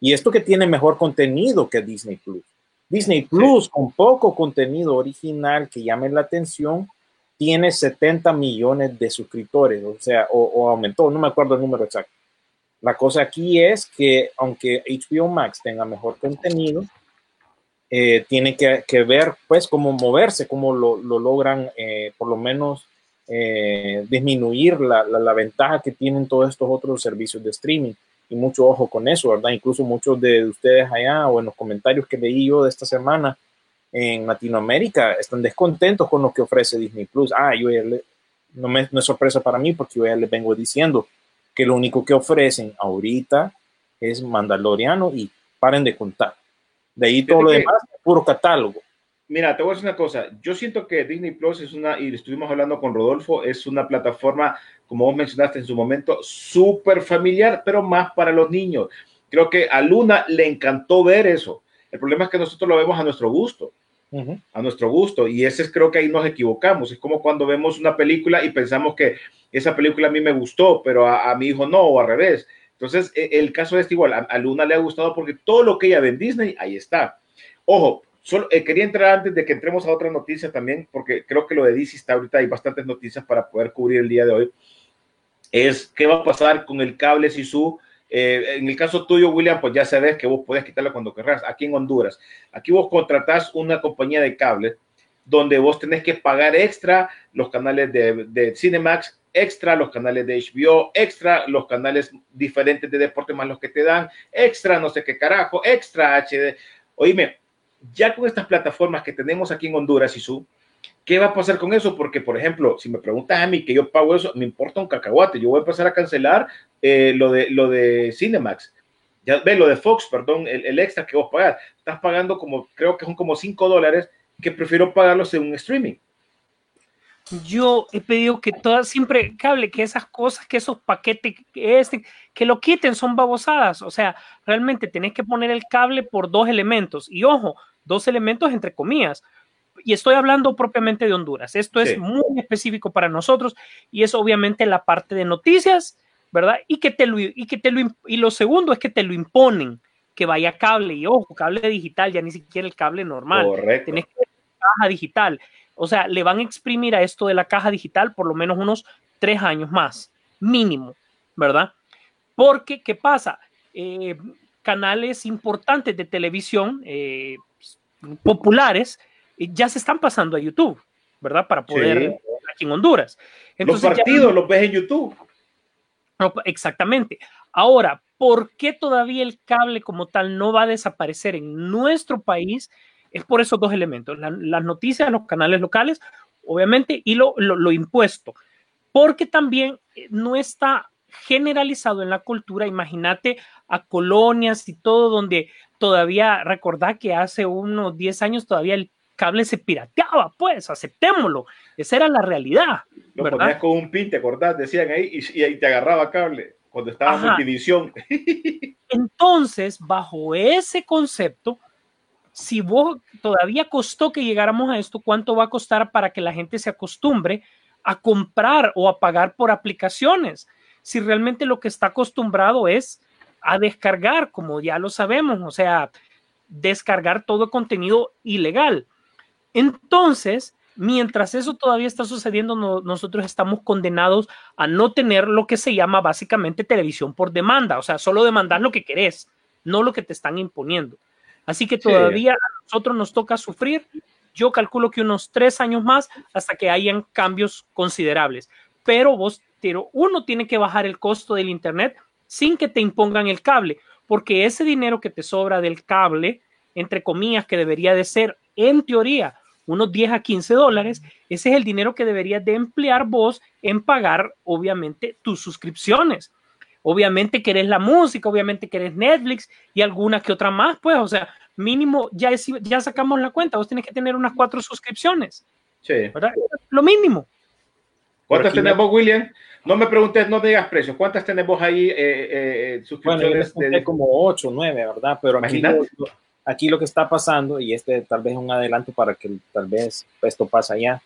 [SPEAKER 6] Y esto que tiene mejor contenido que Disney Plus. Disney Plus, con poco contenido original que llame la atención, tiene 70 millones de suscriptores, o sea, o, o aumentó, no me acuerdo el número exacto. La cosa aquí es que aunque HBO Max tenga mejor contenido, eh, tiene que, que ver pues cómo moverse, cómo lo, lo logran eh, por lo menos eh, disminuir la, la, la ventaja que tienen todos estos otros servicios de streaming. Y mucho ojo con eso, ¿verdad? Incluso muchos de ustedes allá o en los comentarios que leí yo de esta semana en Latinoamérica están descontentos con lo que ofrece Disney Plus. Ah, yo ya le- no, me, no es sorpresa para mí porque yo ya les vengo diciendo que lo único que ofrecen ahorita es Mandaloriano y paren de contar. De ahí todo lo demás puro catálogo.
[SPEAKER 5] Mira, te voy a decir una cosa. Yo siento que Disney Plus es una, y estuvimos hablando con Rodolfo, es una plataforma, como vos mencionaste en su momento, súper familiar, pero más para los niños. Creo que a Luna le encantó ver eso. El problema es que nosotros lo vemos a nuestro gusto, a nuestro gusto, y ese es creo que ahí nos equivocamos. Es como cuando vemos una película y pensamos que esa película a mí me gustó, pero a, a mi hijo no, o al revés. Entonces, e- el caso es igual, a, a Luna le ha gustado porque todo lo que ella ve en Disney, ahí está. Ojo, solo eh, quería entrar antes de que entremos a otra noticia también, porque creo que lo de DC está ahorita, hay bastantes noticias para poder cubrir el día de hoy. Es qué va a pasar con el cable Sisu. Eh, en el caso tuyo, William, pues ya sabes que vos podés quitarlo cuando querrás. Aquí en Honduras, aquí vos contratás una compañía de cable donde vos tenés que pagar extra los canales de, de Cinemax, extra los canales de HBO, extra los canales diferentes de deporte más los que te dan, extra no sé qué carajo, extra HD. Oíme, ya con estas plataformas que tenemos aquí en Honduras y su, ¿qué va a pasar con eso? Porque, por ejemplo, si me preguntas a mí que yo pago eso, me importa un cacahuate. Yo voy a empezar a cancelar eh, lo, de, lo de Cinemax. Ya ve lo de Fox, perdón, el, el extra que vos pagás. Estás pagando como, creo que son como 5 dólares que prefiero pagarlos en un streaming.
[SPEAKER 7] Yo he pedido que todas, siempre cable, que esas cosas, que esos paquetes, que, este, que lo quiten, son babosadas. O sea, realmente tenés que poner el cable por dos elementos. Y ojo, dos elementos entre comillas. Y estoy hablando propiamente de Honduras. Esto es muy específico para nosotros y es obviamente la parte de noticias, ¿verdad? Y que te lo, y que te lo, y lo segundo es que te lo imponen, que vaya cable. Y ojo, cable digital, ya ni siquiera el cable normal
[SPEAKER 5] Correcto.
[SPEAKER 7] tenés que caja digital. O sea, le van a exprimir a esto de la caja digital por lo menos unos tres años más, mínimo, ¿verdad? Porque, ¿qué pasa? Eh, canales importantes de televisión eh, populares eh, ya se están pasando a YouTube, ¿verdad? Para poder
[SPEAKER 5] Sí.
[SPEAKER 7] aquí en Honduras.
[SPEAKER 5] los
[SPEAKER 7] ya-
[SPEAKER 5] partidos los ves en YouTube.
[SPEAKER 7] no, exactamente. Ahora, ¿por qué todavía el cable como tal no va a desaparecer en nuestro país? Es por esos dos elementos, la- las noticias, los canales locales, obviamente, y lo, lo- lo impuesto. Porque también eh, no está generalizado en la cultura, imagínate a colonias y todo donde todavía, recordá que hace unos 10 años todavía el cable se pirateaba, pues, aceptémoslo, esa era la realidad,
[SPEAKER 5] Lo
[SPEAKER 7] ¿verdad?
[SPEAKER 5] ponías con un pin, ¿te acordás? Decían ahí y, ahí te agarraba cable cuando estaba
[SPEAKER 7] Ajá.
[SPEAKER 5] multivisión. [laughs]
[SPEAKER 7] Entonces, bajo ese concepto, si vos todavía costó que llegáramos a esto, ¿cuánto va a costar para que la gente se acostumbre a comprar o a pagar por aplicaciones? Si realmente lo que está acostumbrado es a descargar, como ya lo sabemos, o sea, descargar todo contenido ilegal. Entonces, mientras eso todavía está sucediendo, nosotros estamos condenados a no tener lo que se llama básicamente televisión por demanda, o sea, solo demandar lo que querés, no lo que te están imponiendo. Así que todavía a nosotros nos toca sufrir. Yo calculo que unos tres años más hasta que hayan cambios considerables. Pero vos, pero uno tiene que bajar el costo del Internet sin que te impongan el cable, porque ese dinero que te sobra del cable, entre comillas, que debería de ser, en teoría, unos 10 a 15 dólares, ese es el dinero que deberías de emplear vos en pagar, obviamente, tus suscripciones. Obviamente querés la música, obviamente querés Netflix y alguna que otra más, pues, o sea, mínimo, ya, ya sacamos la cuenta, vos tenés que tener unas cuatro suscripciones.
[SPEAKER 5] Sí.
[SPEAKER 7] ¿verdad? Lo mínimo.
[SPEAKER 5] ¿Cuántas tenemos, William? No me preguntes, no me digas precios. ¿Cuántas tenemos ahí eh, eh, suscripciones?
[SPEAKER 6] Bueno, de... como ocho, nueve, ¿verdad? Pero aquí lo, aquí lo, que está pasando, y este tal vez es un adelanto para que tal vez esto pase allá,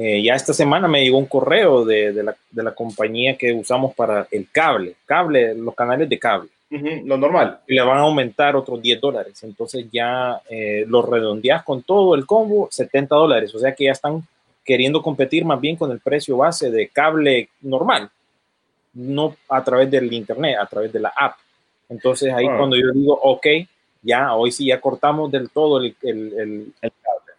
[SPEAKER 6] eh, ya esta semana me llegó un correo de, de, la, de, la, compañía que usamos para el cable, cable, los canales de cable.
[SPEAKER 5] lo normal.
[SPEAKER 6] Y le van a aumentar otros 10 dólares. Entonces ya eh, lo redondeas con todo el combo, 70 dólares. O sea que ya están queriendo competir más bien con el precio base de cable normal, no a través del internet, a través de la app. Entonces ahí cuando yo digo, ok, ya hoy sí ya cortamos del todo el, el, el, el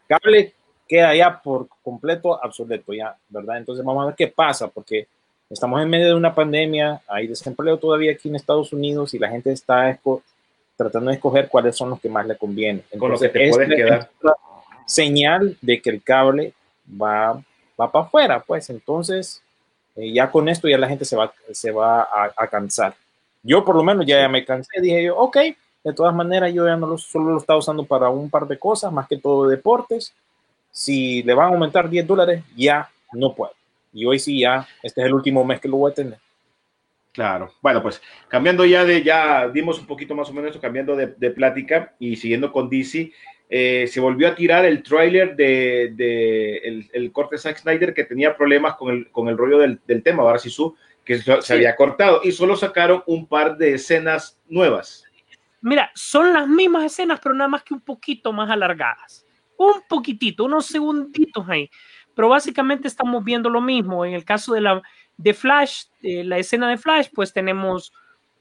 [SPEAKER 6] cable. Queda ya por completo obsoleto, ya, ¿verdad? Entonces vamos a ver qué pasa, porque estamos en medio de una pandemia, hay desempleo todavía aquí en Estados Unidos y la gente está tratando de escoger cuáles son los que más le convienen.
[SPEAKER 5] Entonces, Con lo que te puedes quedar.
[SPEAKER 6] señal de que el cable va, va para afuera, pues entonces eh, ya con esto ya la gente se va, se va a, a, cansar. Yo por lo menos ya, ya me cansé, dije yo, ok, de todas maneras yo ya no lo, solo lo estaba usando para un par de cosas, más que todo deportes, si le van a aumentar 10 dólares, ya no puedo. Y hoy sí, ya, este es el último mes que lo voy a tener.
[SPEAKER 5] Claro. Bueno, pues cambiando ya de, ya dimos un poquito más o menos cambiando de, de plática y siguiendo con DC, eh, se volvió a tirar el tráiler de, de, el, el, corte Zack Snyder que tenía problemas con el, con el rollo del, del tema, ahora sí su, que se, sí. había cortado y solo sacaron un par de escenas nuevas.
[SPEAKER 7] Mira, son las mismas escenas, pero nada más que un poquito más alargadas un poquitito, unos segunditos ahí. Pero básicamente estamos viendo lo mismo. En el caso de la de Flash, la escena de Flash, pues tenemos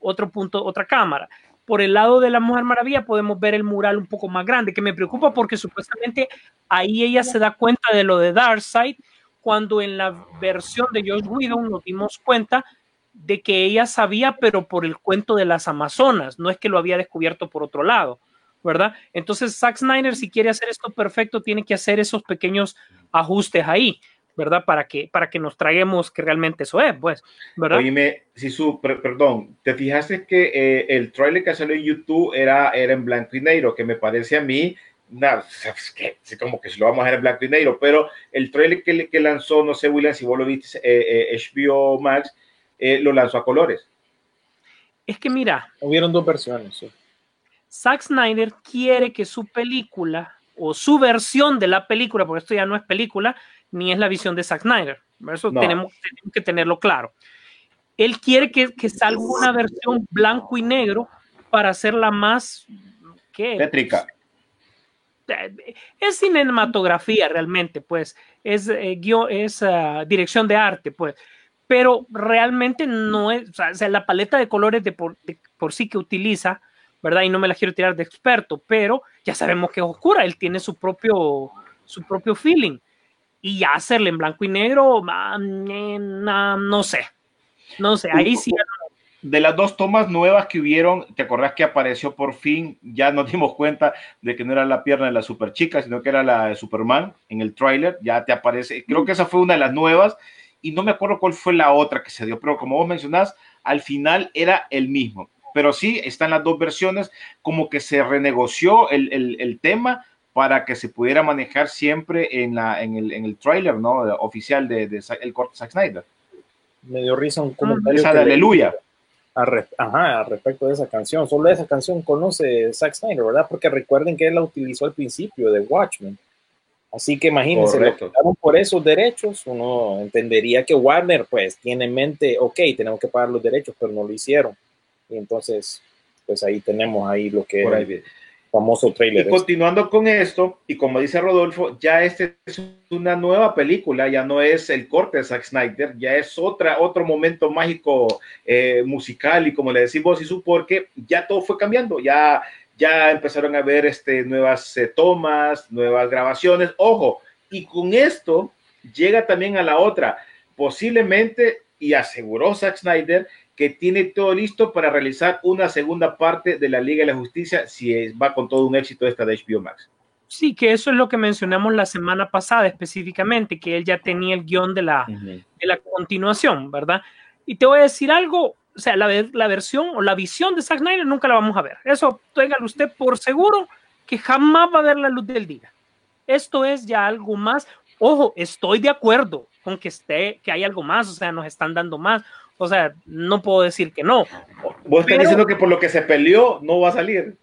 [SPEAKER 7] otro punto, otra cámara. Por el lado de la Mujer Maravilla podemos ver el mural un poco más grande, que me preocupa porque supuestamente ahí ella se da cuenta de lo de Darkseid, cuando en la versión de Josh Whedon nos dimos cuenta de que ella sabía, pero por el cuento de las Amazonas, no es que lo había descubierto por otro lado. ¿Verdad? Entonces, Zack Snyder, si quiere hacer esto perfecto, tiene que hacer esos pequeños ajustes ahí, ¿verdad? Para que, para que nos traguemos que realmente eso es, pues, ¿verdad?
[SPEAKER 5] Oíme, si su, perdón, ¿te fijaste que eh, el trailer que salió en YouTube era, era en blanco y negro? Que me parece a mí, nada, es que, es como que si lo vamos a ver en blanco y negro, pero el trailer que, que lanzó, no sé, William, si vos lo viste, eh, eh, HBO Max, lo lanzó a colores.
[SPEAKER 7] Es que mira.
[SPEAKER 6] Hubieron dos versiones, sí.
[SPEAKER 7] Zack Snyder quiere que su película o su versión de la película, porque esto ya no es película, ni es la visión de Zack Snyder. Eso no. tenemos, tenemos, que tenerlo claro. Él quiere que, que, salga una versión blanco y negro para hacerla más... ¿qué?
[SPEAKER 5] Tétrica.
[SPEAKER 7] Es cinematografía realmente, pues. Es, eh, guion, es uh, dirección de arte, pues. Pero realmente no es... O sea, la paleta de colores de por, de por sí que utiliza ¿verdad? Y no me la quiero tirar de experto, pero ya sabemos que es oscura, él tiene su propio, su propio feeling. Y ya hacerle en blanco y negro, no sé, no sé, ahí sí.
[SPEAKER 5] De las dos tomas nuevas que hubieron, ¿te acordás que apareció por fin? Ya nos dimos cuenta de que no era la pierna de la super chica, sino que era la de Superman en el tráiler, ya te aparece, creo que esa fue una de las nuevas, y no me acuerdo cuál fue la otra que se dio, pero como vos mencionás, al final era el mismo pero sí están las dos versiones, como que se renegoció el, el, el tema para que se pudiera manejar siempre en, la, en, el, en el trailer ¿no? oficial de, de, el corte Zack Snyder.
[SPEAKER 6] Me dio risa un comentario.
[SPEAKER 5] Esa de Aleluya.
[SPEAKER 6] a re- ajá, al respecto de esa canción. Solo esa canción conoce Zack Snyder, ¿verdad? Porque recuerden que él la utilizó al principio de Watchmen. Así que imagínense, lo quitaron por esos derechos, uno entendería que Warner pues tiene en mente, ok, tenemos que pagar los derechos, pero no lo hicieron. Y entonces, pues ahí tenemos ahí lo que
[SPEAKER 5] Por ahí
[SPEAKER 6] es el famoso
[SPEAKER 5] Y
[SPEAKER 6] trailer. este.
[SPEAKER 5] continuando con esto, y como dice Rodolfo, ya este es una nueva película, ya no es el corte de Zack Snyder, ya es otra, otro momento mágico eh, musical y como le decimos, Isu, porque ya todo fue cambiando, ya, ya empezaron a ver este, nuevas eh, tomas, nuevas grabaciones, ojo, y con esto llega también a la otra, posiblemente, y aseguró Zack Snyder, que tiene todo listo para realizar una segunda parte de la Liga de la Justicia si es- va con todo un éxito esta de HBO Max.
[SPEAKER 7] Sí, que eso es lo que mencionamos la semana pasada específicamente, que él ya tenía el guion de la, de la continuación, ¿verdad? Y te voy a decir algo, o sea, la, la versión o la visión de Zack Snyder nunca la vamos a ver. Eso, téngalo usted por seguro que jamás va a ver la luz del día. Esto es ya algo más. Ojo, estoy de acuerdo con que esté, que hay algo más, o sea, nos están dando más. O sea, no puedo decir que no.
[SPEAKER 5] Vos estás diciendo que por lo que se peleó no va a salir.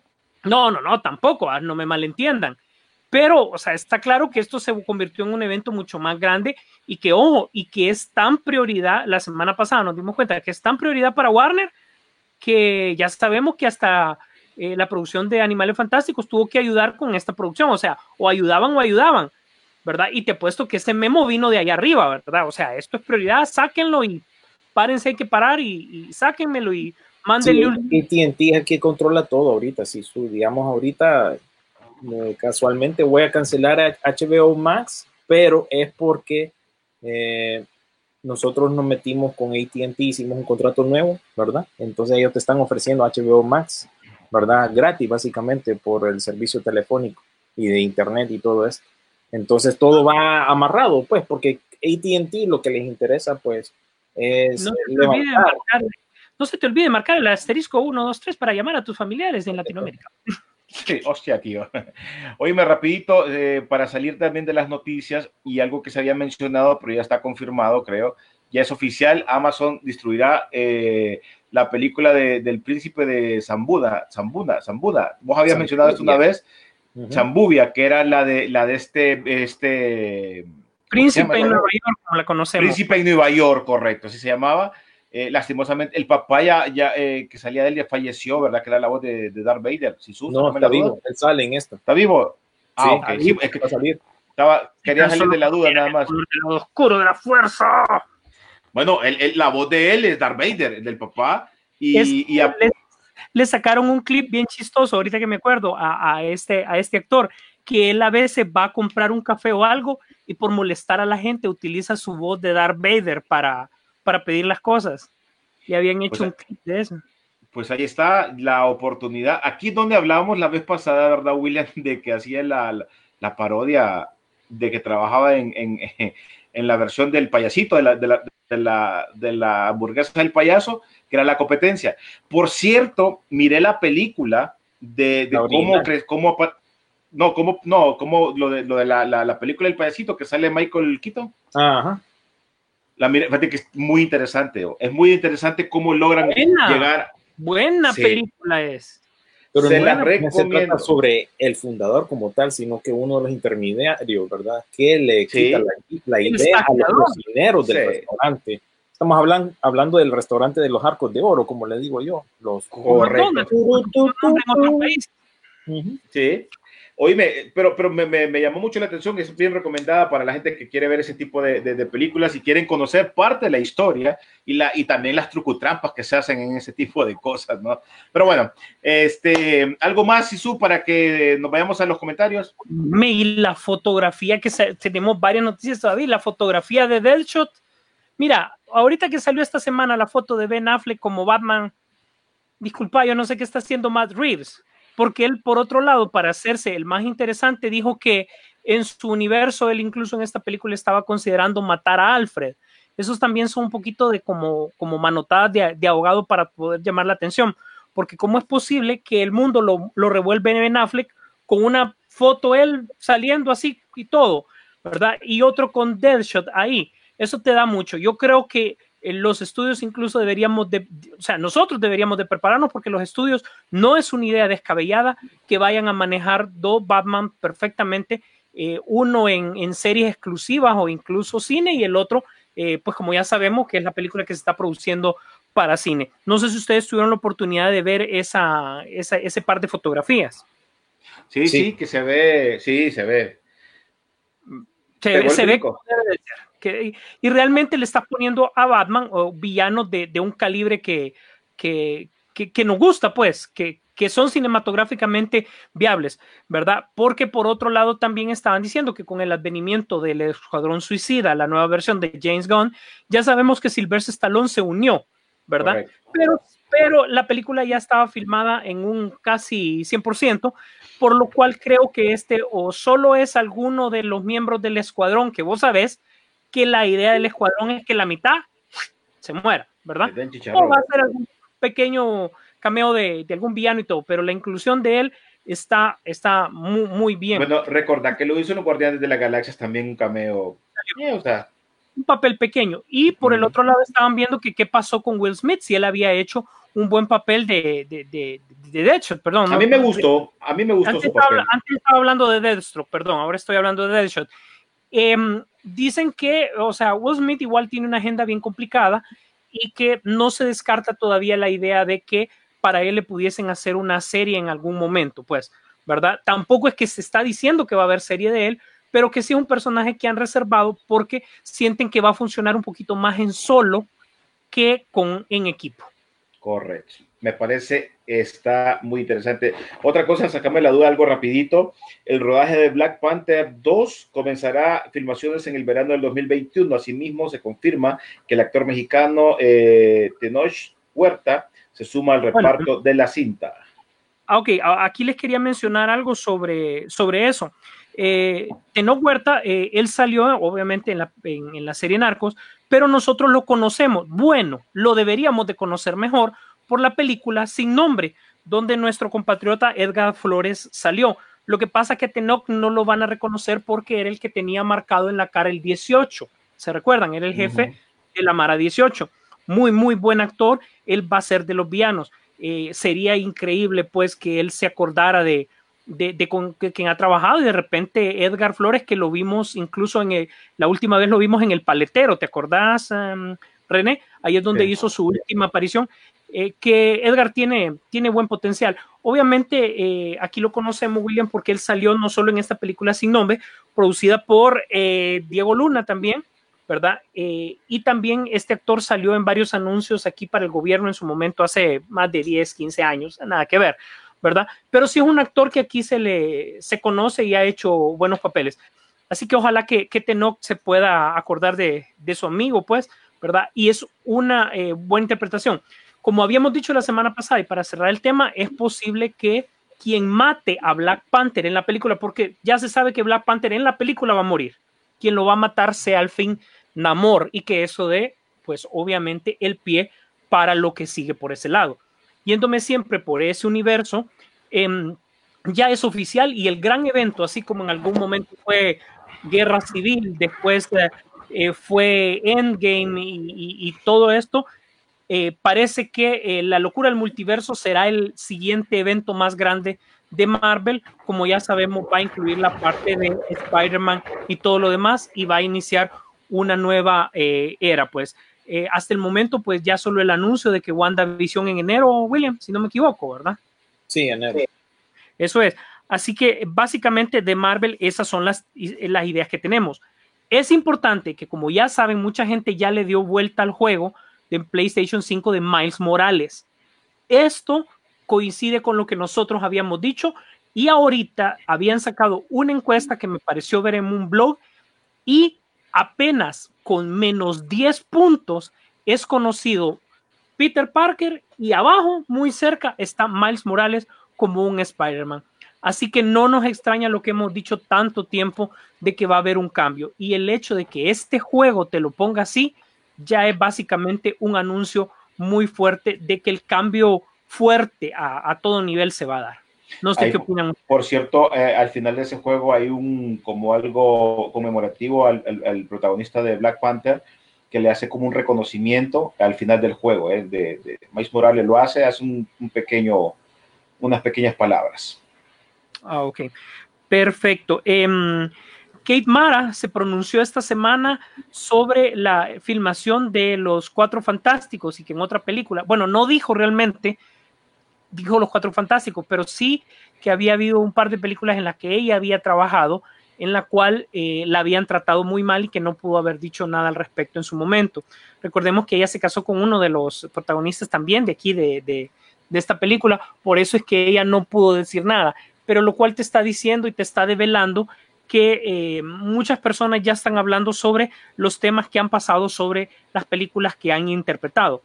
[SPEAKER 7] No, no, no, tampoco, ah, no me malentiendan. Pero, o sea, está claro que esto se convirtió en un evento mucho más grande y que, ojo, y que es tan prioridad, la semana pasada nos dimos cuenta que es tan prioridad para Warner que ya sabemos que hasta eh, la producción de Animales Fantásticos tuvo que ayudar con esta producción, o sea, o ayudaban o ayudaban, ¿verdad? Y te he puesto que ese memo vino de allá arriba, ¿verdad? O sea, esto es prioridad, sáquenlo y párense, hay que parar y, y sáquenmelo y mándenle un...
[SPEAKER 6] AT&T es el que controla todo ahorita. Si su, digamos, ahorita eh, casualmente voy a cancelar a HBO Max, pero es porque eh, nosotros nos metimos con AT&T, hicimos un contrato nuevo, ¿verdad? Entonces ellos te están ofreciendo HBO Max, ¿verdad? Gratis, básicamente, por el servicio telefónico y de internet y todo esto. Entonces todo va amarrado, pues, porque AT&T lo que les interesa, pues, es
[SPEAKER 7] No se, te olvide marcar, no se te olvide marcar el asterisco 1, 2, 3 para llamar a tus familiares en Latinoamérica.
[SPEAKER 5] Sí, hostia, tío. Oíme, rapidito, eh, para salir también de las noticias y algo que se había mencionado, pero ya está confirmado, creo, ya es oficial, Amazon distribuirá eh, la película de- del príncipe de Zambuda, Zambuda, Zambuda. Vos habías mencionado esto una vez. Zambuvia, que era la de, la de este, este
[SPEAKER 7] Príncipe en Nueva York, como la conocemos.
[SPEAKER 5] Príncipe en Nueva York, correcto, así se llamaba. Eh, lastimosamente, el papá ya, ya, eh, que salía de él ya falleció, ¿verdad? Que era la voz de, de Darth Vader. Si sus,
[SPEAKER 6] No,
[SPEAKER 5] me
[SPEAKER 6] está vivo, él sale en esto.
[SPEAKER 5] ¿Está vivo? Ah,
[SPEAKER 6] Sí,
[SPEAKER 5] es que
[SPEAKER 6] va a salir.
[SPEAKER 5] estaba, quería salir de la duda nada más.
[SPEAKER 7] El lado oscuro de la fuerza.
[SPEAKER 5] Bueno, el- la voz de él es Darth Vader, el del papá. Y,
[SPEAKER 7] Es-
[SPEAKER 5] y a-
[SPEAKER 7] le, le sacaron un clip bien chistoso, ahorita que me acuerdo, a, a este, a este actor, que él a veces va a comprar un café o algo y por molestar a la gente utiliza su voz de Darth Vader para, para pedir las cosas. Y habían hecho
[SPEAKER 5] Pues,
[SPEAKER 7] un clip de eso.
[SPEAKER 5] pues ahí está la oportunidad. Aquí donde hablábamos la vez pasada, ¿verdad, William? [laughs] De que hacía la, la- la parodia de que trabajaba en, en, [laughs] en la versión del payasito, de la, de, la, de, la, de la hamburguesa del payaso, que era la competencia. Por cierto, miré la película de, de cómo, cómo no, cómo, no, cómo lo de, lo de la, la, la película del payasito que sale Michael Keaton.
[SPEAKER 6] Ajá.
[SPEAKER 5] La miré, fíjate que es muy interesante. Es muy interesante cómo logran
[SPEAKER 7] Buena.
[SPEAKER 5] llegar.
[SPEAKER 7] Buena
[SPEAKER 5] Sí.
[SPEAKER 7] película es.
[SPEAKER 6] Pero
[SPEAKER 5] Se
[SPEAKER 6] no,
[SPEAKER 5] la
[SPEAKER 6] no se trata sobre el fundador como tal, sino que uno de los intermediarios, ¿verdad? Que le
[SPEAKER 5] Sí.
[SPEAKER 6] quita la, la
[SPEAKER 7] El
[SPEAKER 6] idea a los cocineros del
[SPEAKER 5] Sí.
[SPEAKER 6] restaurante. Estamos hablando, hablando del restaurante de los arcos de oro, como le digo yo. Los
[SPEAKER 5] Correcto.
[SPEAKER 7] McDonald's, otro nombre en otro país.
[SPEAKER 6] Ujú.
[SPEAKER 5] Sí. Oíme, pero, pero me, me- me llamó mucho la atención, es bien recomendada para la gente que quiere ver ese tipo de, de- de películas y quieren conocer parte de la historia y, la, y también las trucutrampas que se hacen en ese tipo de cosas, ¿no? Pero bueno, este, algo más, Sisu, para que nos vayamos a los comentarios.
[SPEAKER 7] Me- la fotografía que se- tenemos varias noticias todavía, la fotografía de Deadshot. Mira, ahorita que salió esta semana la foto de Ben Affleck como Batman, disculpa, yo no sé qué está haciendo Matt Reeves, porque él, por otro lado, para hacerse el más interesante, dijo que en su universo, él incluso en esta película estaba considerando matar a Alfred. Esos también son un poquito de como, como manotadas de, de abogado para poder llamar la atención, porque cómo es posible que el mundo lo, lo revuelve Ben Affleck con una foto él saliendo así y todo, ¿verdad? Y otro con Deadshot ahí. Eso te da mucho. Yo creo que los estudios incluso deberíamos de, o sea, nosotros deberíamos de prepararnos porque los estudios no es una idea descabellada que vayan a manejar dos Batman perfectamente, eh, uno en, en, series exclusivas o incluso cine y el otro, eh, pues como ya sabemos que es la película que se está produciendo para cine. No sé si ustedes tuvieron la oportunidad de ver esa, esa ese par de fotografías.
[SPEAKER 5] Sí, sí, sí, que se ve, sí, se ve.
[SPEAKER 7] Se, se ve como debe de ser. Que, y realmente le estás poniendo a Batman o villanos de, de un calibre que, que, que, que, nos gusta, pues, que, que son cinematográficamente viables, ¿verdad? Porque por otro lado también estaban diciendo que con el advenimiento del Escuadrón Suicida, la nueva versión de James Gunn, ya sabemos que Sylvester Stallone se unió, ¿verdad? Pero, pero la película ya estaba filmada en un casi 100%, por lo cual creo que este o solo es alguno de los miembros del escuadrón, que vos sabés que la idea del escuadrón es que la mitad se muera, ¿verdad? O va a ser algún pequeño cameo de, de, algún villano y todo, pero la inclusión de él está, está muy, muy bien.
[SPEAKER 5] Bueno, recordad que lo hizo en los Guardianes de la Galaxia también un cameo. Eh, o sea.
[SPEAKER 7] Un papel pequeño. Y por el otro lado estaban viendo que qué pasó con Will Smith, si él había hecho un buen papel de, de, de, de Deadshot, perdón.
[SPEAKER 5] A mí me gustó, a mí me gustó
[SPEAKER 7] antes
[SPEAKER 5] su papel.
[SPEAKER 7] Estaba, antes estaba hablando de Deathstroke, perdón, ahora estoy hablando de Deadshot. Eh, dicen que, o sea, Will Smith igual tiene una agenda bien complicada y que no se descarta todavía la idea de que para él le pudiesen hacer una serie en algún momento, pues, ¿verdad? Tampoco es que se está diciendo que va a haber serie de él, pero que sí es un personaje que han reservado porque sienten que va a funcionar un poquito más en solo que con en equipo.
[SPEAKER 5] Correcto. Me parece está muy interesante. Otra cosa, sacame la duda algo rapidito. El rodaje de Black Panther 2 comenzará filmaciones en el verano del 2021. Asimismo, se confirma que el actor mexicano eh, Tenoch Huerta se suma al reparto bueno, de la cinta.
[SPEAKER 7] Ah, ok, aquí les quería mencionar algo sobre, sobre eso. Eh, Tenoch Huerta, eh, él salió obviamente en la, en, en la serie Narcos, pero nosotros lo conocemos. Bueno, lo deberíamos de conocer mejor por la película Sin Nombre, donde nuestro compatriota Edgar Flores salió. Lo que pasa es que Tenoch no lo van a reconocer porque era el que tenía marcado en la cara el 18. ¿Se recuerdan? Era el jefe uh -huh. de la Mara 18 muy, muy buen actor, él va a ser de los villanos. Eh, sería increíble, pues, que él se acordara de, de, de con que, quien ha trabajado y de repente Edgar Flores, que lo vimos incluso en el, la última vez lo vimos en El Paletero, ¿te acordás, um, René? Ahí es donde sí. hizo su última aparición. Eh, que Edgar tiene, tiene buen potencial. Obviamente, eh, aquí lo conocemos, William, porque él salió no solo en esta película sin nombre, producida por eh, Diego Luna también, ¿verdad? Eh, y también este actor salió en varios anuncios aquí para el gobierno en su momento hace más de 10, 15 años, nada que ver, ¿verdad? Pero sí es un actor que aquí se le se conoce y ha hecho buenos papeles. Así que ojalá que, que Tenoch se pueda acordar de, de, su amigo, pues, ¿verdad? Y es una eh, buena interpretación. Como habíamos dicho la semana pasada, y para cerrar el tema, es posible que quien mate a Black Panther en la película, porque ya se sabe que Black Panther en la película va a morir, quien lo va a matar sea al fin Namor y que eso dé, pues obviamente, el pie para lo que sigue por ese lado. Yéndome siempre por ese universo, eh, ya es oficial y el gran evento, así como en algún momento fue Guerra Civil, después eh, fue Endgame y, todo esto, eh, parece que eh, la locura del multiverso será el siguiente evento más grande de Marvel, como ya sabemos, va a incluir la parte de Spider-Man y todo lo demás y va a iniciar una nueva eh, era, pues. Eh, hasta el momento, pues ya solo el anuncio de que WandaVision en enero, William, si no me equivoco, ¿verdad?
[SPEAKER 6] Sí, enero.
[SPEAKER 7] Eso es. Así que básicamente de Marvel, esas son las, las ideas que tenemos. Es importante que, como ya saben, mucha gente ya le dio vuelta al juego de PlayStation 5 de Miles Morales. Esto coincide con lo que nosotros habíamos dicho y ahorita habían sacado una encuesta que me pareció ver en un blog y apenas con menos 10 puntos es conocido Peter Parker y abajo, muy cerca, está Miles Morales como un Spider-Man. Así que no nos extraña lo que hemos dicho tanto tiempo de que va a haber un cambio. Y el hecho de que este juego te lo ponga así, ya es básicamente un anuncio muy fuerte de que el cambio fuerte a, a todo nivel se va a dar. No sé
[SPEAKER 5] hay,
[SPEAKER 7] qué opinan.
[SPEAKER 5] Por cierto, eh, al final de ese juego hay un como algo conmemorativo al, al, al, protagonista de Black Panther que le hace como un reconocimiento al final del juego. ¿eh? De, de Miles Morales lo hace, hace un, un pequeño, unas pequeñas palabras.
[SPEAKER 7] Ah, ok. Perfecto. Em, Kate Mara se pronunció esta semana sobre la filmación de Los Cuatro Fantásticos y que en otra película, bueno, no dijo realmente, dijo Los Cuatro Fantásticos, pero sí que había habido un par de películas en las que ella había trabajado, en la cual eh, la habían tratado muy mal y que no pudo haber dicho nada al respecto en su momento. Recordemos que ella se casó con uno de los protagonistas también de aquí, de, de, esta película, por eso es que ella no pudo decir nada, pero lo cual te está diciendo y te está develando que eh, muchas personas ya están hablando sobre los temas que han pasado sobre las películas que han interpretado.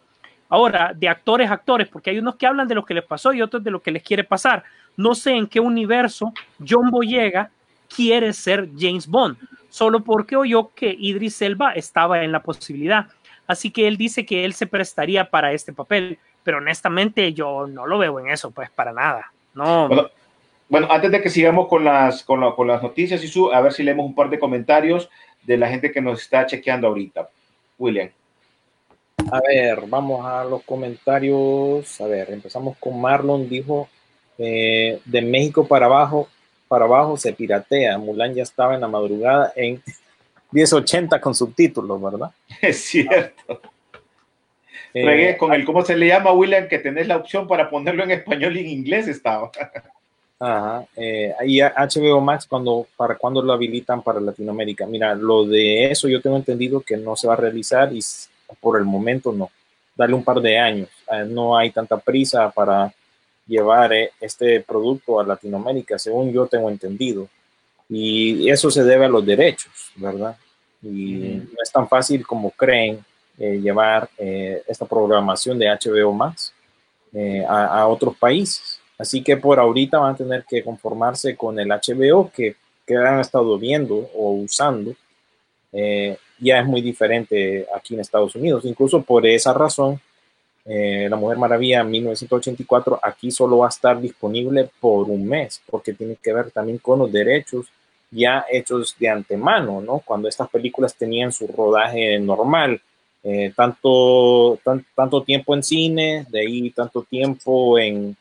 [SPEAKER 7] Ahora, de actores a actores, porque hay unos que hablan de lo que les pasó y otros de lo que les quiere pasar. No sé en qué universo John Boyega quiere ser James Bond, solo porque oyó que Idris Elba estaba en la posibilidad. Así que él dice que él se prestaría para este papel, pero honestamente yo no lo veo en eso, pues para nada. No.
[SPEAKER 5] Bueno, antes de que sigamos con las, con, la, con las noticias, y su, a ver si leemos un par de comentarios de la gente que nos está chequeando ahorita. William.
[SPEAKER 6] A ver, vamos a los comentarios. A ver, empezamos con Marlon, dijo, eh, de México para abajo, para abajo se piratea. Mulan ya estaba en la madrugada en [laughs] 1080 con subtítulos, ¿verdad? [laughs]
[SPEAKER 5] Es cierto. Eh, con el, ¿cómo se le llama, William? Que tenés la opción para ponerlo en español y en inglés estaba. [laughs]
[SPEAKER 6] Ajá, eh, y HBO Max, cuando, ¿para cuándo lo habilitan para Latinoamérica? Mira, lo de eso yo tengo entendido que no se va a realizar y por el momento no. Dale un par de años. Eh, no hay tanta prisa para llevar eh, este producto a Latinoamérica, según yo tengo entendido. Y eso se debe a los derechos, ¿verdad? Y mm. no es tan fácil como creen eh, llevar eh, esta programación de HBO Max a, a otros países. Así que por ahorita van a tener que conformarse con el HBO que, que han estado viendo o usando. Ya es muy diferente aquí en Estados Unidos. Incluso por esa razón, eh, La Mujer Maravilla 1984 aquí solo va a estar disponible por un mes, porque tiene que ver también con los derechos ya hechos de antemano, ¿no? Cuando estas películas tenían su rodaje normal, eh, tanto, tan, tanto tiempo en cine, de ahí tanto tiempo en,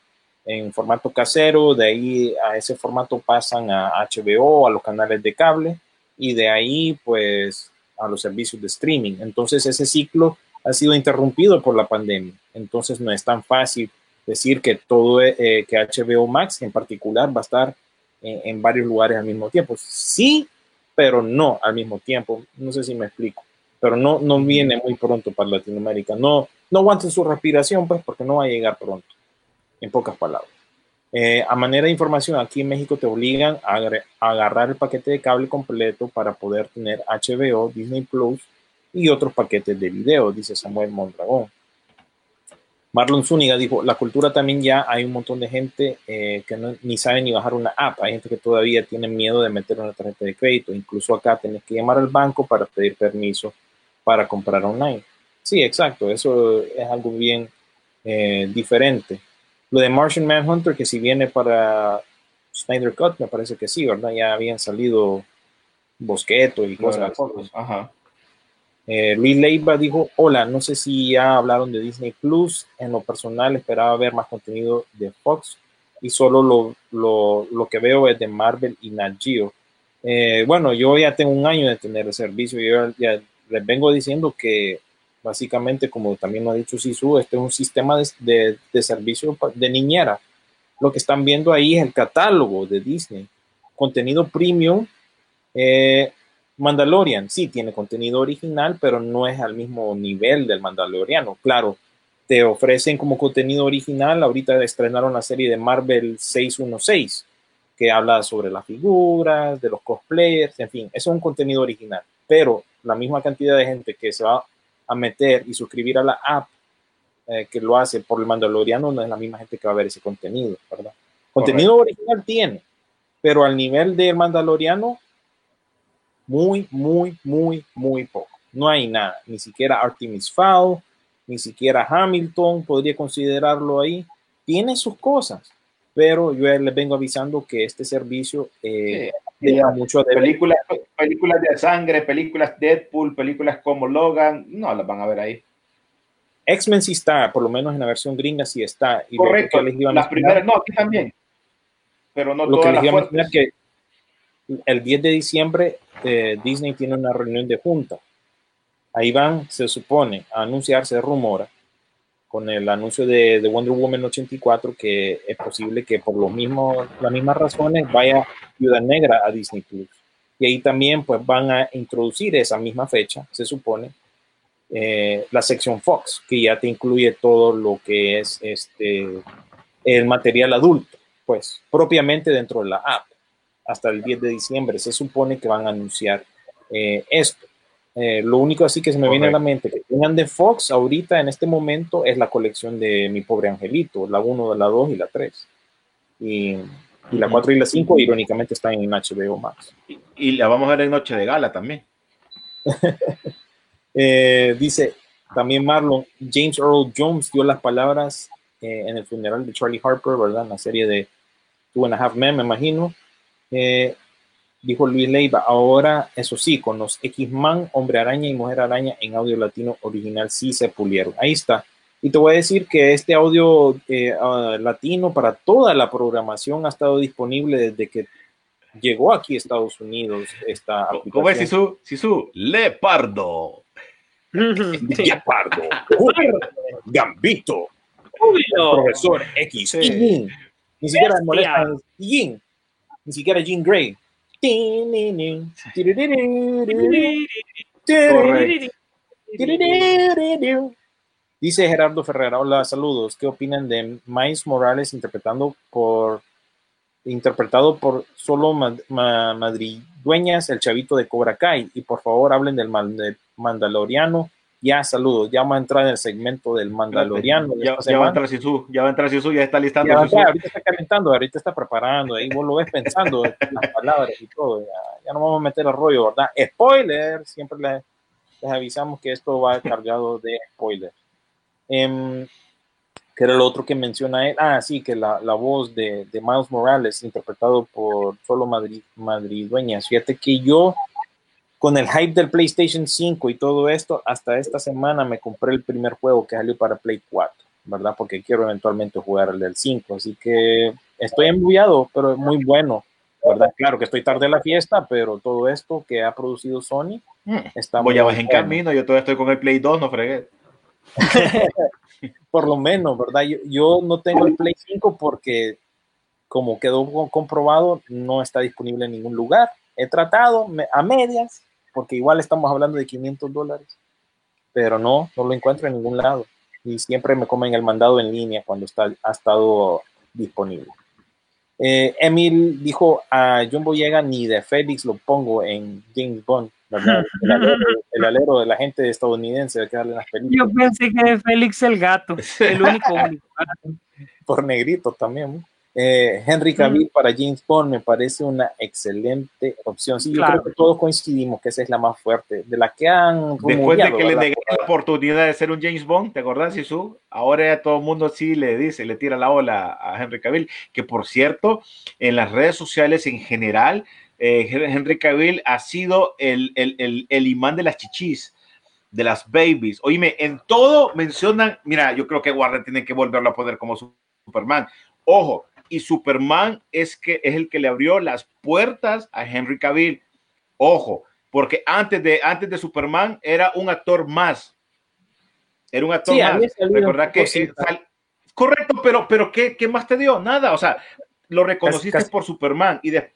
[SPEAKER 6] en formato casero, de ahí a ese formato pasan a HBO, a los canales de cable y de ahí pues a los servicios de streaming. Entonces ese ciclo ha sido interrumpido por la pandemia. Entonces no es tan fácil decir que todo, eh, que HBO Max en particular va a estar en, en varios lugares al mismo tiempo. Sí, pero no al mismo tiempo. No sé si me explico. Pero no, no viene muy pronto para Latinoamérica. No, no aguanten su respiración, pues, porque no va a llegar pronto en pocas palabras. Eh, a manera de información, aquí en México te obligan a, agarrar el paquete de cable completo para poder tener HBO, Disney Plus y otros paquetes de video, dice Samuel Mondragón. Marlon Zúñiga dijo, la cultura también ya hay un montón de gente eh, que no, ni sabe ni bajar una app. Hay gente que todavía tiene miedo de meter una tarjeta de crédito. Incluso acá tenés que llamar al banco para pedir permiso para comprar online. Sí, exacto. Eso es algo bien eh, diferente. Lo de Martian Manhunter, que si viene para Snyder Cut, me parece que sí, ¿verdad? Ya habían salido Bosqueto y cosas así. Ajá. Eh, Luis Leiva dijo, hola, no sé si ya hablaron de Disney Plus. En lo personal esperaba ver más contenido de Fox y solo lo, lo, lo que veo es de Marvel y Nat Geo. Eh, bueno, yo ya tengo un año de tener el servicio. Yo ya les vengo diciendo que Básicamente, como también lo ha dicho Sisu, este es un sistema de, de, de, servicio de niñera. Lo que están viendo ahí es el catálogo de Disney. Contenido premium. Eh, Mandalorian, sí, tiene contenido original, pero no es al mismo nivel del Mandaloriano. Claro, te ofrecen como contenido original. Ahorita estrenaron la serie de Marvel 616, que habla sobre las figuras, de los cosplayers, en fin, eso es un contenido original. Pero la misma cantidad de gente que se va a meter y suscribir a la app eh, que lo hace por el Mandaloriano no es la misma gente que va a ver ese contenido, ¿verdad? Contenido Correcto. original tiene, pero al nivel del Mandaloriano, muy, muy, muy, muy poco. No hay nada, ni siquiera Artemis Fowl, ni siquiera Hamilton podría considerarlo ahí. Tiene sus cosas, pero yo les vengo avisando que este servicio eh, deja mucho de
[SPEAKER 5] películas, películas de sangre, películas Deadpool, películas como Logan, no las van a ver ahí.
[SPEAKER 6] X-Men sí está, por lo menos en la versión gringa sí está. Y
[SPEAKER 5] Correcto,
[SPEAKER 6] que les
[SPEAKER 5] las primeras, no, aquí también. Pero no
[SPEAKER 6] lo que
[SPEAKER 5] todas
[SPEAKER 6] les
[SPEAKER 5] las
[SPEAKER 6] iba a
[SPEAKER 5] fuertes.
[SPEAKER 6] que el 10 de diciembre eh, Disney tiene una reunión de junta. Ahí van, se supone, a anunciarse, se rumora, con el anuncio de, de Wonder Woman 84, que es posible que por los mismos, las mismas razones vaya Viuda Negra a Disney Plus. Y ahí también pues van a introducir esa misma fecha, se supone, eh, la sección Fox, que ya te incluye todo lo que es este el material adulto, pues propiamente dentro de la app. Hasta el 10 de diciembre se supone que van a anunciar eh, esto. Eh, lo único así que se me viene a la mente que tengan de Fox ahorita en este momento es la colección de Mi Pobre Angelito, la 1, la 2 y la 3. Y, y la 4 y la 5 irónicamente están en HBO Max.
[SPEAKER 5] Y, y la vamos a ver en Noche de Gala también. [laughs]
[SPEAKER 6] Eh, dice también Marlon, James Earl Jones dio las palabras eh, en el funeral de Charlie Harper, ¿verdad? En la serie de Two and a Half Men, me imagino. Eh, dijo Luis Leiva, ahora, eso sí, con los X-Man, Hombre Araña y Mujer Araña en audio latino original sí se pulieron. Ahí está. Y te voy a decir que este audio eh, ah, latino para toda la programación ha estado disponible desde que llegó aquí a Estados Unidos esta aplicación.
[SPEAKER 5] ¿Cómo es Sisu? Sisu, Lepardo. [laughs]
[SPEAKER 7] Sí.
[SPEAKER 6] Leopardo, Gambito,
[SPEAKER 7] Julio.
[SPEAKER 6] Profesor X,
[SPEAKER 5] Sí.
[SPEAKER 6] y Jean. Ni siquiera Jean, ni siquiera Jean Grey. Dice Gerardo Ferrera, hola, saludos. ¿Qué opinan de Miles Morales interpretando por interpretado por solo ma- ma- el chavito de Cobra Kai? Y por favor hablen del Mandaloriano. Ya, saludos. Ya vamos a entrar en el segmento del Mandaloriano.
[SPEAKER 5] Ya, ya va a entrar Sisu, ya va a entrar Sisu, ya está listando
[SPEAKER 6] Ya, ya, ahorita está calentando, ahorita está preparando, ahí vos lo ves pensando [laughs] las palabras y todo. Ya, ya no vamos a meter el rollo, ¿verdad? Spoiler, siempre les, les avisamos que esto va cargado de spoiler. Em, que era lo otro que menciona él. Ah, sí, que la, la voz de, de Miles Morales, interpretado por solo Madrid, madridueñas. Fíjate que yo, con el hype del PlayStation 5 y todo esto, hasta esta semana me compré el primer juego que salió para Play 4, ¿verdad? Porque quiero eventualmente jugar el del 5. Así que estoy embullado, pero es muy bueno, ¿verdad? Claro que estoy tarde en la fiesta, pero todo esto que ha producido Sony está
[SPEAKER 5] Voy a
[SPEAKER 6] muy
[SPEAKER 5] vas en camino, yo todavía estoy con el Play 2, no fregué. [laughs]
[SPEAKER 6] por lo menos, ¿verdad? Yo, yo no tengo el Play 5 porque, como quedó co- comprobado, no está disponible en ningún lugar. He tratado me- a medias, porque igual estamos hablando de 500 dólares, pero no, no lo encuentro en ningún lado. Y siempre me comen el mandado en línea cuando está, ha estado disponible. Eh, Emil dijo a John Boyega, ni de Félix lo pongo en James Bond, ¿verdad? [laughs] El alero, el alero de la gente estadounidense que darle las películas.
[SPEAKER 7] Yo pensé que Félix el gato, el único [laughs] único.
[SPEAKER 6] por negrito también. Eh, Henry Cavill para James Bond me parece una excelente opción. Sí, yo
[SPEAKER 7] Claro.
[SPEAKER 6] creo que todos coincidimos que esa es la más fuerte, de la que han
[SPEAKER 5] Después de que le negaron la oportunidad de ser un James Bond, ¿te acordás, Sisu? Ahora ya todo el mundo sí le dice, le tira la ola a Henry Cavill, que por cierto, en las redes sociales en general, eh, Henry Cavill ha sido el, el, el, el imán de las chichis, de las babies. Oíme, en todo mencionan, mira, yo creo que Warner tiene que volverlo a poner como su- Superman. Ojo, y Superman es, que, es el que le abrió las puertas a Henry Cavill. Ojo, porque antes de, antes de Superman era un actor más. Era un actor
[SPEAKER 6] Sí,
[SPEAKER 5] más. que eh, sal- correcto, pero, pero ¿qué, ¿qué más te dio? Nada. O sea, lo reconociste
[SPEAKER 6] Casi-
[SPEAKER 5] por Superman y de,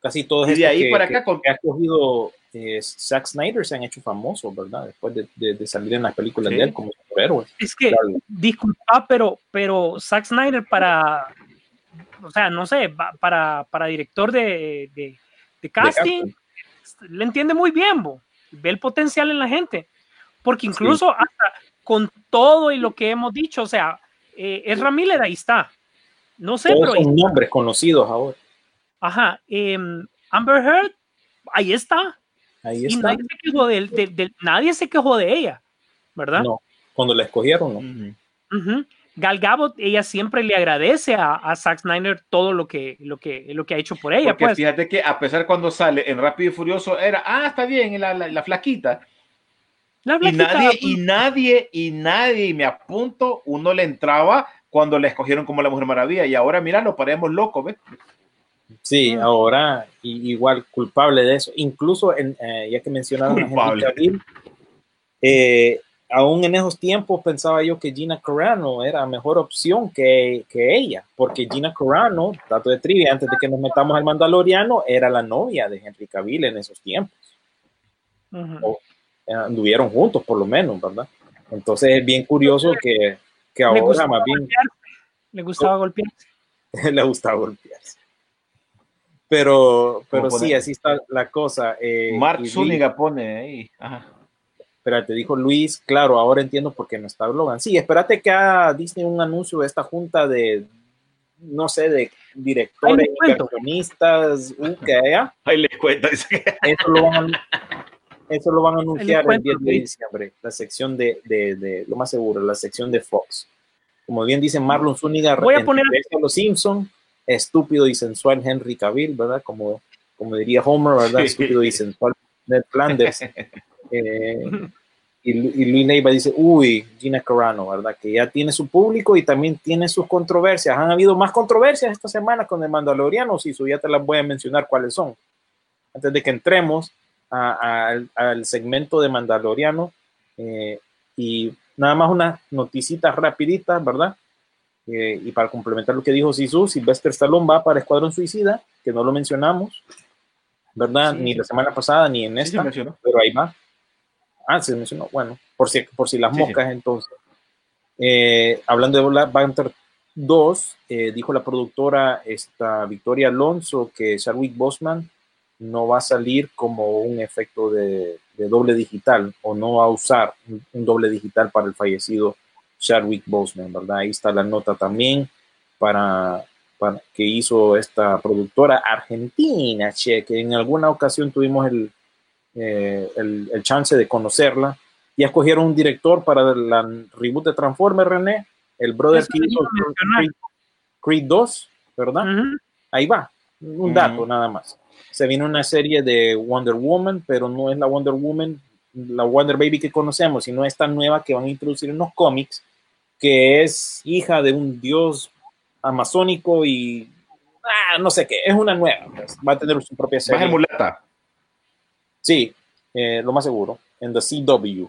[SPEAKER 6] Casi todos
[SPEAKER 5] y de
[SPEAKER 6] estos
[SPEAKER 5] ahí
[SPEAKER 6] que,
[SPEAKER 5] para
[SPEAKER 6] que-
[SPEAKER 5] acá con-
[SPEAKER 6] que ha cogido eh, Zack Snyder se han hecho famosos, ¿verdad? Después de, de- de salir en las películas
[SPEAKER 5] Sí.
[SPEAKER 6] de él como superhéroes.
[SPEAKER 7] Es que,
[SPEAKER 6] Claro.
[SPEAKER 7] disculpa, pero, pero Zack Snyder para, o sea, no sé, pa- para, para director de, de, de casting, le entiende muy bien, bo. ve el potencial en la gente, porque incluso hasta con todo y lo que hemos dicho, o sea, eh, Ezra Miller ahí está, no sé,
[SPEAKER 6] Todos
[SPEAKER 7] pero
[SPEAKER 6] son nombres conocidos ahora.
[SPEAKER 7] Ajá, em, Amber Heard, ahí está.
[SPEAKER 6] Ahí
[SPEAKER 7] Y
[SPEAKER 6] está.
[SPEAKER 7] nadie se quejó de, de- de- nadie se quejó de ella, ¿verdad?
[SPEAKER 6] No, cuando la escogieron, no.
[SPEAKER 7] Gal Gadot, ella siempre le agradece a, a Zack Snyder todo lo que, lo que, lo que ha hecho por ella.
[SPEAKER 5] Porque
[SPEAKER 7] Pues.
[SPEAKER 5] fíjate que a pesar cuando sale en Rápido y Furioso era, ah, está bien, la, la, la flaquita.
[SPEAKER 7] La
[SPEAKER 5] Y
[SPEAKER 7] flaquita,
[SPEAKER 5] nadie, y nadie, y nadie, y me apunto, uno le entraba cuando le escogieron como la Mujer Maravilla. Y ahora, mira, lo paremos loco, ¿ves?
[SPEAKER 6] Sí, ahora i- igual culpable de eso. Incluso, en, eh, ya que mencionaron a Henry. Cavill, eh, aún en esos tiempos pensaba yo que Gina Carano era mejor opción que, que ella, porque Gina Carano, dato de trivia, antes de que nos metamos al Mandaloriano, era la novia de Henry Cavill en esos tiempos.
[SPEAKER 7] Ujú.
[SPEAKER 6] Eh, anduvieron juntos, por lo menos, ¿verdad? Entonces es bien curioso que, que
[SPEAKER 7] Le
[SPEAKER 6] ahora
[SPEAKER 7] gustaba
[SPEAKER 6] más bien
[SPEAKER 7] golpearse. Le gustaba golpearse. [laughs]
[SPEAKER 6] le gustaba golpearse. Pero, pero
[SPEAKER 5] ¿Cómo
[SPEAKER 6] sí, así está la cosa. eh,
[SPEAKER 5] Mark Zúñiga pone ahí. Ajá.
[SPEAKER 6] Espérate, dijo Luis, claro, ahora entiendo por qué no está Logan. Sí, espérate que haga Disney un anuncio de esta junta de, no sé, de directores, [laughs] que haya.
[SPEAKER 5] Ahí les cuento. [laughs]
[SPEAKER 6] Eso lo van a, eso lo van a anunciar el
[SPEAKER 7] cuento,
[SPEAKER 6] 10 de diciembre, la sección de, de, de- lo más seguro, la sección de Fox. Como bien dice Marlon Zúñiga,
[SPEAKER 7] Voy a poner-
[SPEAKER 6] a los Simpson, estúpido y sensual Henry Cavill, ¿verdad? Como, como diría Homer, ¿verdad? Estúpido y sensual Ned Flanders. [laughs] Eh, y, y Luis Leiva dice, uy, Gina Carano, ¿verdad? Que ya tiene su público y también tiene sus controversias. Han habido más controversias esta semana con el Mandaloriano, si ya te las voy a mencionar cuáles son. Antes de que entremos a- a- al, al segmento de Mandaloriano, eh, y nada más unas noticitas rapiditas, ¿verdad? Eh, y para complementar lo que dijo Sisu, Sylvester Stallone va para Escuadrón Suicida, que no lo mencionamos, ¿verdad?
[SPEAKER 5] Sí.
[SPEAKER 6] Ni la semana pasada ni en esta pero ahí va. Ah, se mencionó. Bueno, por si, por si las
[SPEAKER 5] Sí,
[SPEAKER 6] moscas, entonces. Eh, hablando de Black Panther 2, eh, dijo la productora esta Victoria Alonso que Chadwick Boseman no va a salir como un efecto de, de doble digital o no va a usar un doble digital para el fallecido Chadwick Boseman, ¿verdad? Ahí está la nota también para, para que hizo esta productora argentina, che, que en alguna ocasión tuvimos el, eh, el, el chance de conocerla. Ya escogieron un director para la reboot de Transformers, René, el brother que hizo. Creed, Creed 2, ¿verdad?
[SPEAKER 7] Ujú.
[SPEAKER 6] Ahí va, un dato nada más. Se viene una serie de Wonder Woman, pero no es la Wonder Woman, la Wonder Baby que conocemos, sino esta nueva que van a introducir en los cómics, que es hija de un dios amazónico y ah, no sé qué, es una nueva, pues, va a tener su propia
[SPEAKER 5] Va a ser
[SPEAKER 6] serie.
[SPEAKER 5] mulata.
[SPEAKER 6] Sí, eh, lo más seguro, en The CW.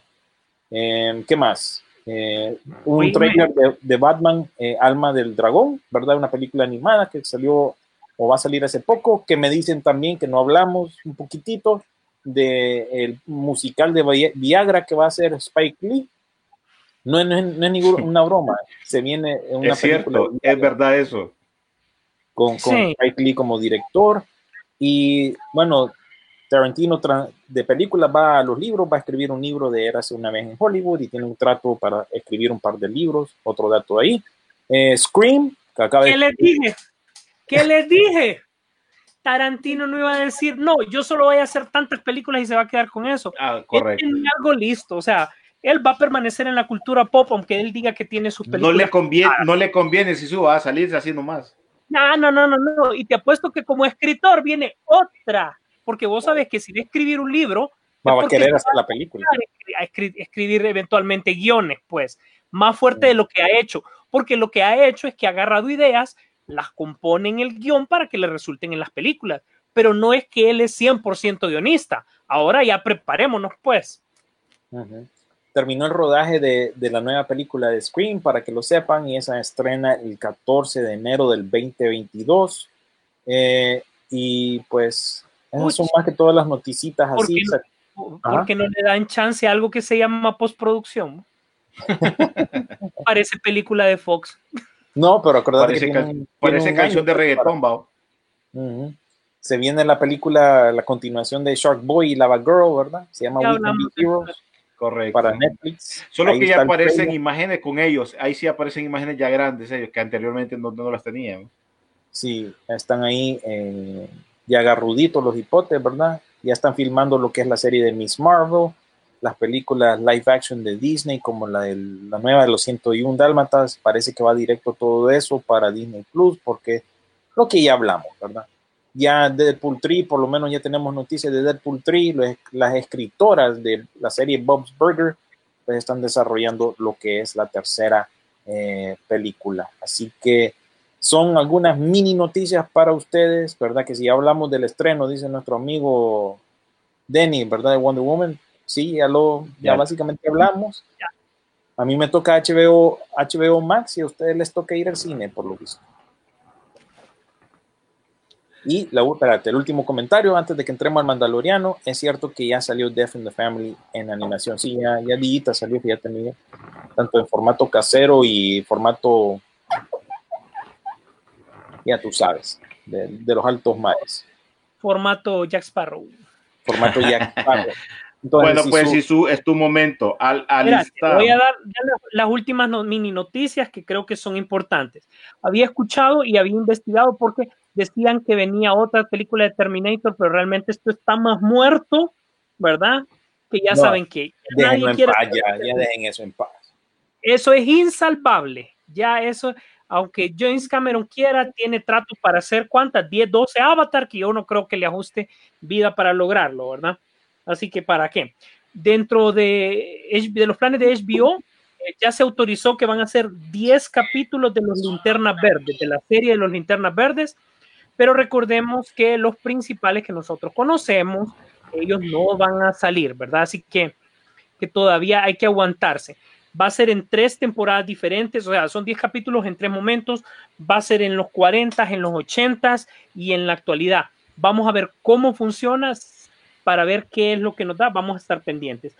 [SPEAKER 6] Eh, ¿Qué más? Eh, un trailer de, de Batman, eh, Alma del Dragón, ¿verdad? Una película animada que salió o va a salir hace poco, que me dicen también que no hablamos un poquitito de el musical de Vi- Viagra que va a hacer Spike Lee. No, es- no es, no es ninguna broma, se viene una
[SPEAKER 5] Es
[SPEAKER 6] película
[SPEAKER 5] cierto,
[SPEAKER 6] de
[SPEAKER 5] es verdad eso.
[SPEAKER 6] con, con
[SPEAKER 7] Sí.
[SPEAKER 6] Spike Lee como director. Y bueno, Tarantino de películas va a los libros, va a escribir un libro de Érase una vez en Hollywood y tiene un trato para escribir un par de libros, otro dato ahí. Eh, Scream, que acaba
[SPEAKER 7] ¿Qué
[SPEAKER 6] de...
[SPEAKER 7] les dije? ¿Qué les dije? Tarantino no iba a decir, no, yo solo voy a hacer tantas películas y se va a quedar con eso.
[SPEAKER 5] Ah,
[SPEAKER 7] Él
[SPEAKER 5] correcto.
[SPEAKER 7] tiene algo listo, o sea, él va a permanecer en la cultura pop, aunque él diga que tiene sus
[SPEAKER 5] No
[SPEAKER 7] películas.
[SPEAKER 5] le conviene, no le conviene si suba a salirse así nomás.
[SPEAKER 7] No, no, no, no, no. Y te apuesto que como escritor viene otra, porque vos sabes que si de escribir un libro,
[SPEAKER 6] va
[SPEAKER 7] es
[SPEAKER 6] a querer
[SPEAKER 7] va
[SPEAKER 6] hacer la película.
[SPEAKER 7] a escri- escribir eventualmente guiones, pues, más fuerte de lo que ha hecho, porque lo que ha hecho es que ha agarrado ideas, las compone en el guion para que le resulten en las películas, pero no es que él es 100% guionista. Ahora ya preparémonos, pues.
[SPEAKER 6] Ujú. Terminó el rodaje de, de la nueva película de Scream, para que lo sepan, y esa estrena el 14 de enero del 2022. Eh, y pues, esas son más que todas las noticitas
[SPEAKER 7] ¿Por
[SPEAKER 6] así.
[SPEAKER 7] qué no? porque no le dan chance a algo que se llama postproducción. [laughs] Parece película de Fox.
[SPEAKER 6] No, pero acordate
[SPEAKER 5] Parece,
[SPEAKER 6] que tiene
[SPEAKER 5] parece
[SPEAKER 6] tiene
[SPEAKER 5] canción de reggaetón, bao.
[SPEAKER 6] Ujú. Se viene la película, la continuación de Shark Boy y Lava Girl, ¿verdad? Se llama
[SPEAKER 7] Ya
[SPEAKER 6] We Can Be
[SPEAKER 7] hablamos de
[SPEAKER 6] Heroes
[SPEAKER 5] Correcto.
[SPEAKER 6] para Netflix.
[SPEAKER 5] Solo que ya aparecen imágenes con ellos. Ahí sí aparecen imágenes ya grandes ellos, que anteriormente no, no las tenían.
[SPEAKER 6] Sí, están ahí eh, ya agarruditos los hipotes, ¿verdad? Ya están filmando lo que es la serie de Miss Marvel. las películas live action de Disney, como la, de, la nueva de los 101 Dálmatas, parece que va directo todo eso para Disney Plus, porque lo que ya hablamos, ¿verdad? Ya Deadpool 3, por lo menos ya tenemos noticias de Deadpool 3, las escritoras de la serie Bob's Burger, pues están desarrollando lo que es la tercera eh, película. Así que son algunas mini noticias para ustedes, ¿verdad? Que si hablamos del estreno, dice nuestro amigo Denny, ¿verdad? De Wonder Woman, sí, ya lo, ya, básicamente hablamos. A mí me toca HBO, HBO Max y a ustedes les toca ir al cine, por lo visto. Y la, espérate, el último comentario antes de que entremos al Mandaloriano. Es cierto que ya salió Death in the Family en animación. Sí, ya, ya salió, que ya tenía tanto en formato casero y formato, ya tú sabes, de, de los altos mares.
[SPEAKER 7] Formato Jack Sparrow.
[SPEAKER 6] Formato Jack [laughs] Sparrow.
[SPEAKER 5] bueno, pues si su, es tu momento. Al,
[SPEAKER 7] voy a dar las últimas mini noticias que creo que son importantes. Había escuchado y había investigado porque decían que venía otra película de Terminator, pero realmente esto está más muerto, ¿verdad? Que ya saben que
[SPEAKER 6] nadie quiere. ya, ya dejen eso en paz.
[SPEAKER 7] Eso es insalvable. Ya eso, aunque James Cameron quiera, tiene trato para hacer cuántas, 10, 12 Avatar, que yo no creo que le ajuste vida para lograrlo, ¿verdad? Así que, ¿para qué? Dentro de, de los planes de HBO, eh, ya se autorizó que van a ser 10 capítulos de los Linternas Verdes, de la serie de los Linternas Verdes, pero recordemos que los principales que nosotros conocemos, ellos no van a salir, ¿verdad? Así que, que todavía hay que aguantarse. Va a ser en tres temporadas diferentes, o sea, son 10 capítulos en tres momentos, va a ser en los 40, en los 80 y en la actualidad. Vamos a ver cómo funciona, para ver qué es lo que nos da, vamos a estar pendientes.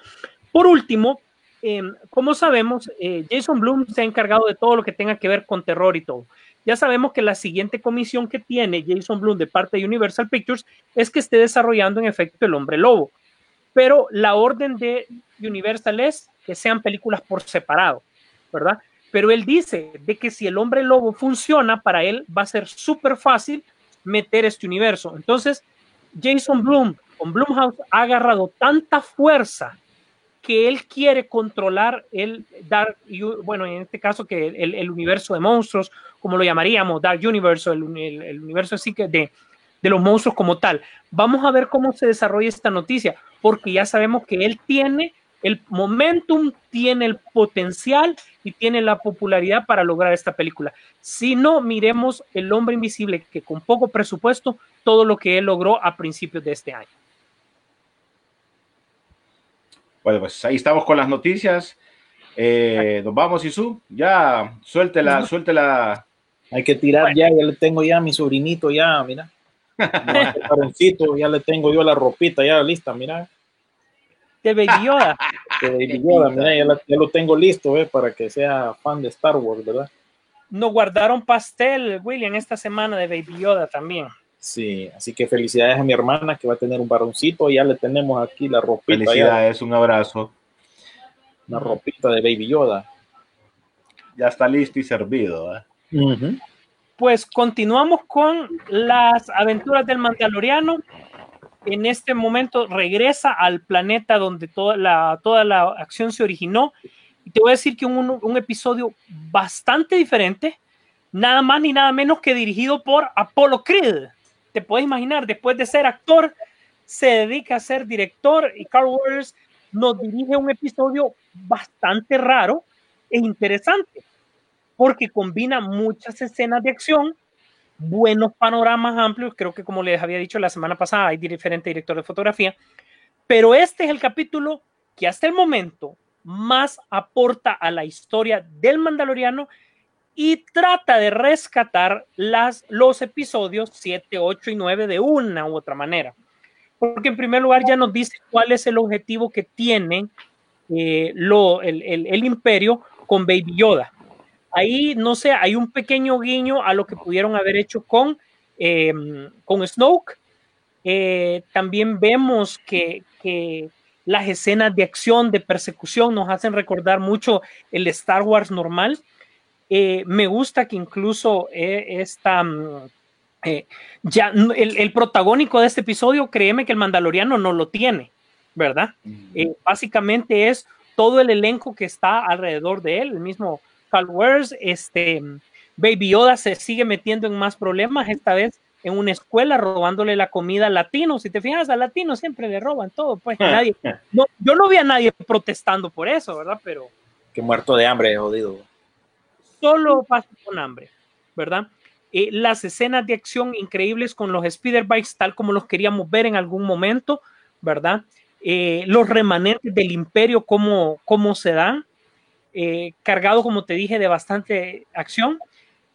[SPEAKER 7] Por último, em, como sabemos, eh, Jason Bloom se ha encargado de todo lo que tenga que ver con terror y todo. Ya sabemos que la siguiente comisión que tiene Jason Bloom de parte de Universal Pictures es que esté desarrollando en efecto el hombre lobo. Pero la orden de Universal es que sean películas por separado, ¿verdad? Pero él dice de que si el hombre lobo funciona, para él va a ser súper fácil meter este universo. Entonces, Jason Bloom con Blumhouse ha agarrado tanta fuerza que él quiere controlar el Dark, bueno, en este caso que el, universo de monstruos, como lo llamaríamos, Dark Universe, el, universo así que de, de los monstruos como tal. Vamos a ver cómo se desarrolla esta noticia, porque ya sabemos que él tiene el momentum, tiene el potencial y tiene la popularidad para lograr esta película. Si no, miremos El Hombre Invisible, que con poco presupuesto, todo lo que él logró a principios de este año.
[SPEAKER 5] Bueno, pues ahí estamos con las noticias. Eh, nos vamos, Isu. Ya, suéltela, suéltela.
[SPEAKER 6] Hay que tirar ya, ya le tengo ya a mi sobrinito, ya, mira. [laughs] ya le tengo yo la ropita ya lista, mira.
[SPEAKER 7] De Baby Yoda.
[SPEAKER 6] De Baby Yoda, mira, ya, lo tengo listo, eh, para que sea fan de Star Wars, ¿verdad?
[SPEAKER 7] Nos guardaron pastel, William, esta semana de Baby Yoda también.
[SPEAKER 6] Sí, así que felicidades a mi hermana que va a tener un varoncito. Ya le tenemos aquí la ropita.
[SPEAKER 5] Felicidades, un abrazo.
[SPEAKER 6] Una ropita de Baby Yoda.
[SPEAKER 5] Ya está listo y servido. ¿eh?
[SPEAKER 7] Pues continuamos con las aventuras del Mandaloriano. En este momento regresa al planeta donde toda la, toda la acción se originó. Y te voy a decir que un, un episodio bastante diferente, nada más ni nada menos que dirigido por Apollo Creed te puedes imaginar, después de ser actor, se dedica a ser director y Carl Waters nos dirige un episodio bastante raro e interesante, porque combina muchas escenas de acción, buenos panoramas amplios, creo que como les había dicho la semana pasada, hay diferentes directores de fotografía, pero este es el capítulo que hasta el momento más aporta a la historia del Mandaloriano y trata de rescatar las, los episodios 7, 8 y 9 de una u otra manera. Porque en primer lugar ya nos dice cuál es el objetivo que tiene eh, lo, el, el, imperio con Baby Yoda. Ahí, no sé, hay un pequeño guiño a lo que pudieron haber hecho con, em, con Snoke. Eh, también vemos que, que las escenas de acción, de persecución, nos hacen recordar mucho el Star Wars normal eh, me gusta que incluso eh, esta, mm, eh, ya el, protagónico de este episodio, créeme que el Mandaloriano no lo tiene. ¿verdad? Eh, básicamente es todo el elenco que está alrededor de él, el mismo Carl este, Baby Yoda se sigue metiendo en más problemas, esta vez en una escuela robándole la comida a latinos. Si te fijas, a latinos siempre le roban todo, pues [laughs] nadie, no, yo no vi a nadie protestando por eso, ¿verdad? Pero
[SPEAKER 6] Que muerto de hambre, jodido.
[SPEAKER 7] Solo pasa con hambre, ¿verdad? Eh, las escenas de acción increíbles con los speeder bikes, tal como los queríamos ver en algún momento, ¿verdad? Eh, los remanentes del imperio, cómo, cómo se dan, eh, cargado, como te dije, de bastante acción.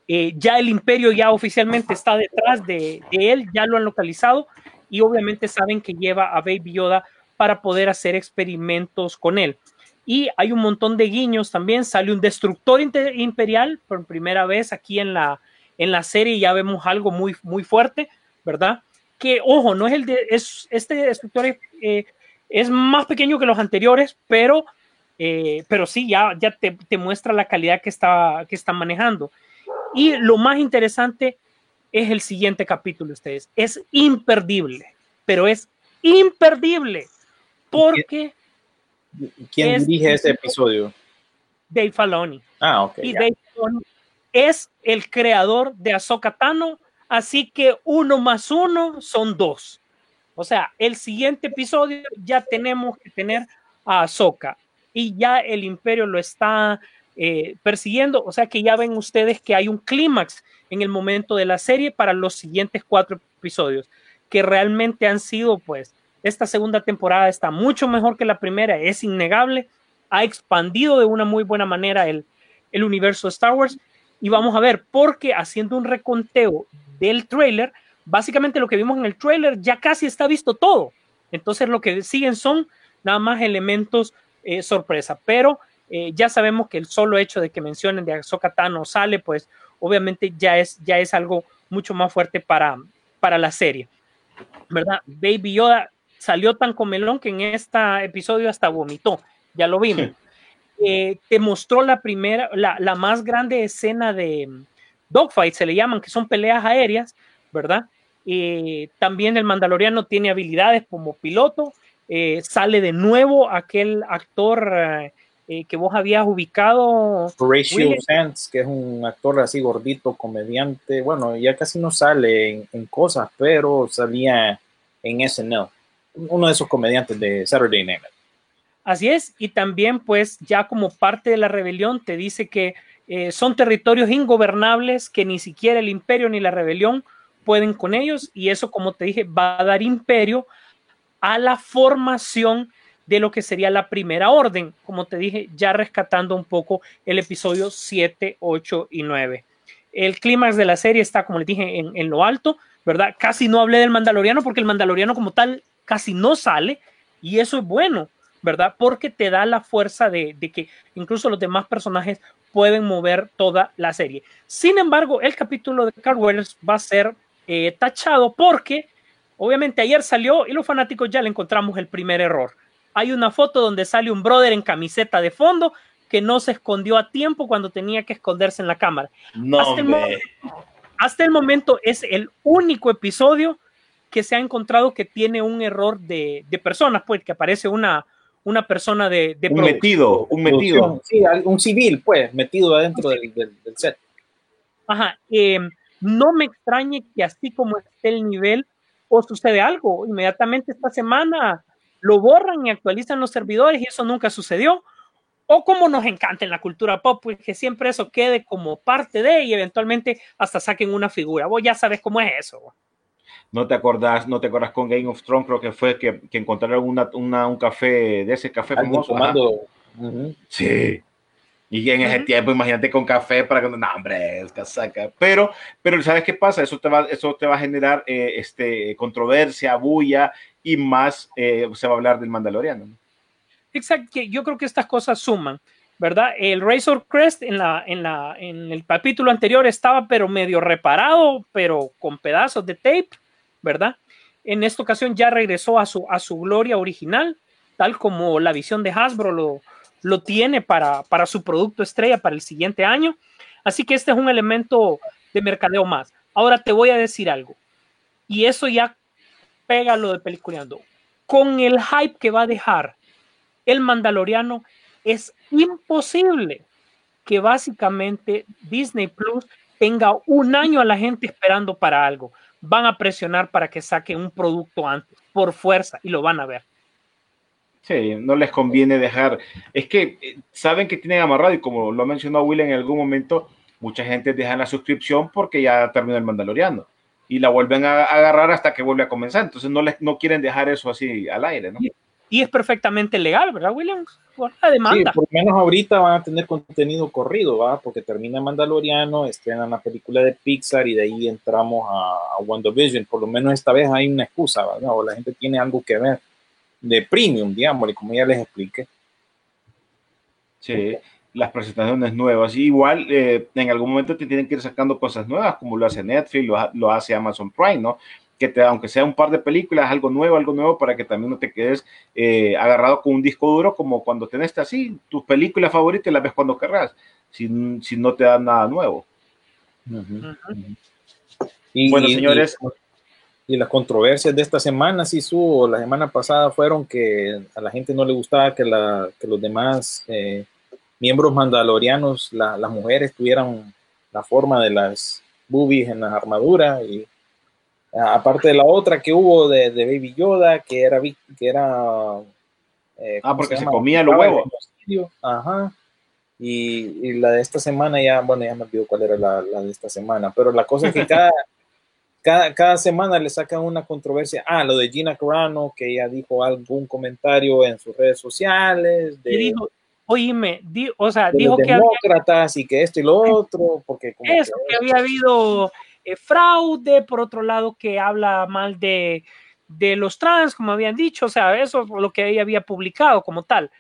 [SPEAKER 7] Eh, ya el imperio ya oficialmente está detrás de, de él, ya lo han localizado y obviamente saben que lleva a Baby Yoda para poder hacer experimentos con él. Y hay un montón de guiños también. Sale un destructor imperial por primera vez aquí en la, en la serie. Ya vemos algo muy, muy fuerte, ¿verdad? Que, ojo, no es el de. Es, este destructor eh, es más pequeño que los anteriores, pero, eh, pero sí, ya, ya te, te muestra la calidad que está, que está manejando. Y lo más interesante es el siguiente capítulo, ustedes. Es imperdible, pero es imperdible. Porque
[SPEAKER 6] ¿Quién
[SPEAKER 7] Es-
[SPEAKER 6] dirige ese episodio?
[SPEAKER 7] Dave Filoni.
[SPEAKER 6] Ah, ok.
[SPEAKER 7] y
[SPEAKER 6] ya.
[SPEAKER 7] Dave Filoni es el creador de Ahsoka Tano, así que uno más uno son dos. O sea, el siguiente episodio ya tenemos que tener a Ahsoka y ya el imperio lo está eh, persiguiendo, o sea que ya ven ustedes que hay un clímax en el momento de la serie para los siguientes cuatro episodios, que realmente han sido, pues, esta segunda temporada está mucho mejor que la primera, es innegable, ha expandido de una muy buena manera el, el universo de Star Wars y vamos a ver, porque haciendo un reconteo del trailer, básicamente lo que vimos en el trailer ya casi está visto todo. Entonces lo que siguen son nada más elementos eh, sorpresa, pero eh, ya sabemos que el solo hecho de que mencionen de Ahsoka Tano sale, pues obviamente ya es, ya es algo mucho más fuerte para, para la serie. ¿Verdad? Baby Yoda salió tan comelón que en este episodio hasta vomitó, ya lo vimos. Eh, te mostró la primera, la, la más grande escena de mm, dogfight, se le llaman, que son peleas aéreas, ¿verdad? Eh, también el Mandaloriano tiene habilidades como piloto, eh, sale de nuevo aquel actor eh, eh, que vos habías ubicado.
[SPEAKER 6] Horatio Sands, que es un actor así gordito, comediante, bueno, ya casi no sale en, en cosas, pero salía en SNL, uno de esos comediantes de Saturday Night.
[SPEAKER 7] Así es, y también pues ya como parte de la rebelión te dice que eh, son territorios ingobernables que ni siquiera el imperio ni la rebelión pueden con ellos y eso como te dije va a dar imperio a la formación de lo que sería la primera orden, como te dije, ya rescatando un poco el episodio 7, 8 y 9. El clímax de la serie está, como les dije, en, en lo alto, ¿verdad? Casi no hablé del Mandaloriano porque el Mandaloriano como tal casi no sale y eso es bueno, ¿verdad? Porque te da la fuerza de, de que incluso los demás personajes pueden mover toda la serie. Sin embargo, el capítulo de Carl Weathers va a ser eh, tachado porque obviamente ayer salió y los fanáticos ya le encontramos el primer error. Hay una foto donde sale un brother en camiseta de fondo que no se escondió a tiempo cuando tenía que esconderse en la cámara.
[SPEAKER 5] No,
[SPEAKER 7] Hasta el. Hasta el momento es el único episodio que se ha encontrado que tiene un error de, de personas, pues que aparece una, una persona de, de
[SPEAKER 5] Un metido, un metido.
[SPEAKER 6] Sí, un civil, pues, metido adentro del, del- del set.
[SPEAKER 7] Ajá, eh, no me extrañe que así como esté el nivel, o sucede algo, inmediatamente esta semana lo borran y actualizan los servidores y eso nunca sucedió. O como nos encanta en la cultura pop, pues que siempre eso quede como parte de y eventualmente hasta saquen una figura. Vos ya sabes cómo es eso.
[SPEAKER 5] No te acordás, no te acordás con Game of Thrones, creo que fue que, que encontraron una, una- un café de ese café famoso.
[SPEAKER 6] tomando. Ujú.
[SPEAKER 5] Sí. Y en ese
[SPEAKER 7] Ujú.
[SPEAKER 5] tiempo, imagínate con café para que no, hombre, es casaca. Pero, pero ¿sabes qué pasa? Eso te va, eso te va a generar eh, este, controversia, bulla y más eh, se va a hablar del Mandaloriano. ¿no?
[SPEAKER 7] Exacto, yo creo que estas cosas suman, ¿verdad? El Razor Crest en, la, en, la, en el capítulo anterior estaba pero medio reparado, pero con pedazos de tape, ¿verdad? En esta ocasión ya regresó a su, gloria original, tal como la visión de Hasbro lo, tiene para, para su producto estrella para el siguiente año. Así que este es un elemento de mercadeo más. Ahora te voy a decir algo, y eso ya pega lo de peliculeando. con el hype que va a dejar el Mandaloriano, es imposible que básicamente Disney Plus tenga un año a la gente esperando para algo. Van a presionar para que saque un producto antes, por fuerza, y lo van a ver.
[SPEAKER 5] Sí, no les conviene dejar. Es que eh, saben que tienen amarrado, y como lo mencionó Will en algún momento, mucha gente deja la suscripción porque ya terminó el Mandaloriano y la vuelven a agarrar hasta que vuelve a comenzar. Entonces no, les, no quieren dejar eso así al aire, ¿no?
[SPEAKER 7] Y, y es perfectamente legal, ¿verdad, Williams? Por la demanda.
[SPEAKER 6] Sí, por lo menos ahorita van a tener contenido corrido, ¿va? Porque termina Mandaloriano, estrenan la película de Pixar y de ahí entramos a, a WandaVision. Por lo menos esta vez hay una excusa, ¿verdad? O la gente tiene algo que ver de premium, digamos, y como ya les expliqué.
[SPEAKER 5] Sí, las presentaciones nuevas. Y igual eh, en algún momento te tienen que ir sacando cosas nuevas, como lo hace Netflix, lo, lo hace Amazon Prime, ¿no? Que te, aunque sea un par de películas, algo nuevo, algo nuevo, para que también no te quedes eh, agarrado con un disco duro, como cuando tenés así, tus películas favoritas las ves cuando querrás, si, si no te dan nada nuevo.
[SPEAKER 6] Uh -huh. Uh -huh. Y,
[SPEAKER 5] bueno, señores.
[SPEAKER 6] Y, y, las controversias de esta semana, sí, su, la semana pasada fueron que a la gente no le gustaba que, la, que los demás eh, miembros mandalorianos, la, las mujeres, tuvieran la forma de las boobies en las armaduras y aparte de la otra que hubo de, de Baby Yoda, que era, que era
[SPEAKER 5] eh, ah, porque se, se comía los huevos.
[SPEAKER 6] Ajá. Y, y, la de esta semana ya, bueno, ya me olvidó cuál era la, la de esta semana, pero la cosa es que cada, [laughs] cada, cada, semana le sacan una controversia. Ah, lo de Gina Carano, que ella dijo algún comentario en sus redes sociales. De,
[SPEAKER 7] y dijo, oíme, di, o sea,
[SPEAKER 6] de
[SPEAKER 7] dijo
[SPEAKER 6] los
[SPEAKER 7] que
[SPEAKER 6] demócratas había, y que esto y lo otro, porque como
[SPEAKER 7] eso, que, que había habido eh, fraude, por otro lado que habla mal de, de los trans, como habían dicho, o sea, eso es lo que ella había publicado como tal,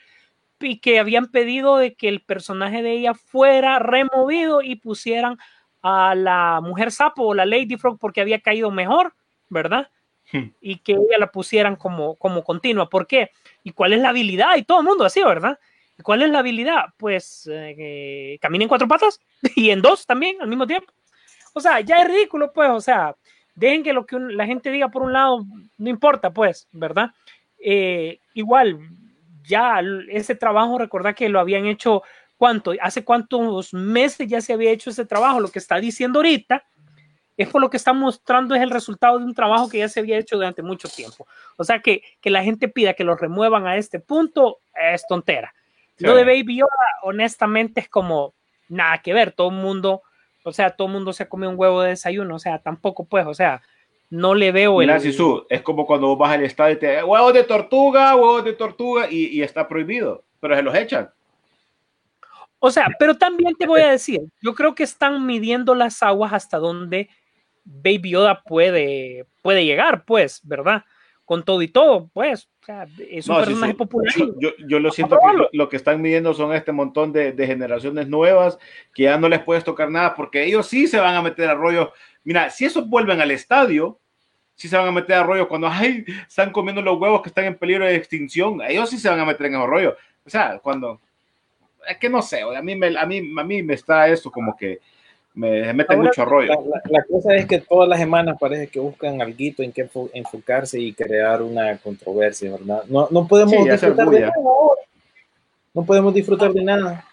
[SPEAKER 7] y que habían pedido de que el personaje de ella fuera removido y pusieran a la mujer sapo o la Lady Frog porque había caído mejor, ¿verdad? Hmm. Y que ella la pusieran como, como continua. ¿Por qué? ¿Y cuál es la habilidad? Y todo el mundo así, ¿verdad? ¿Y cuál es la habilidad? Pues eh, camina en cuatro patas [laughs] y en dos también al mismo tiempo. O sea, ya es ridículo, pues, o sea, dejen que lo que la gente diga por un lado, no importa, pues, ¿verdad? Eh, igual, ya ese trabajo, recordad que lo habían hecho, ¿cuánto? Hace cuántos meses ya se había hecho ese trabajo, lo que está diciendo ahorita, es por lo que está mostrando es el resultado de un trabajo que ya se había hecho durante mucho tiempo. O sea, que, que la gente pida que lo remuevan a este punto es tontera. Sí. Lo de Baby Yoda, honestamente, es como nada que ver. Todo el mundo o sea, todo el mundo se come un huevo de desayuno, o sea, tampoco pues, o sea, no le veo
[SPEAKER 5] Mira, el... Sisu, es como cuando vas al estadio y te huevos de tortuga, huevos de tortuga, y, y, está prohibido, pero se los echan.
[SPEAKER 7] O sea, pero también te voy a decir, yo creo que están midiendo las aguas hasta donde Baby Yoda puede, puede llegar, pues, ¿verdad? Con todo y todo, pues, o sea, es un no, personaje sí, popular.
[SPEAKER 5] Yo, yo, lo siento que lo, lo, que están midiendo son este montón de, de, generaciones nuevas que ya no les puedes tocar nada porque ellos sí se van a meter a rollo. Mira, si esos vuelven al estadio, sí se van a meter a rollo cuando ay, están comiendo los huevos que están en peligro de extinción, ellos sí se van a meter en esos rollos. O sea, cuando es que no sé, a mí me, a mí, a mí me está eso como que me mete Ahora, mucho rollo.
[SPEAKER 6] La, la, la, cosa es que todas las semanas parece que buscan algo en que enfocarse y crear una controversia, ¿verdad? No, no podemos sí, disfrutar de nada. No podemos disfrutar de nada.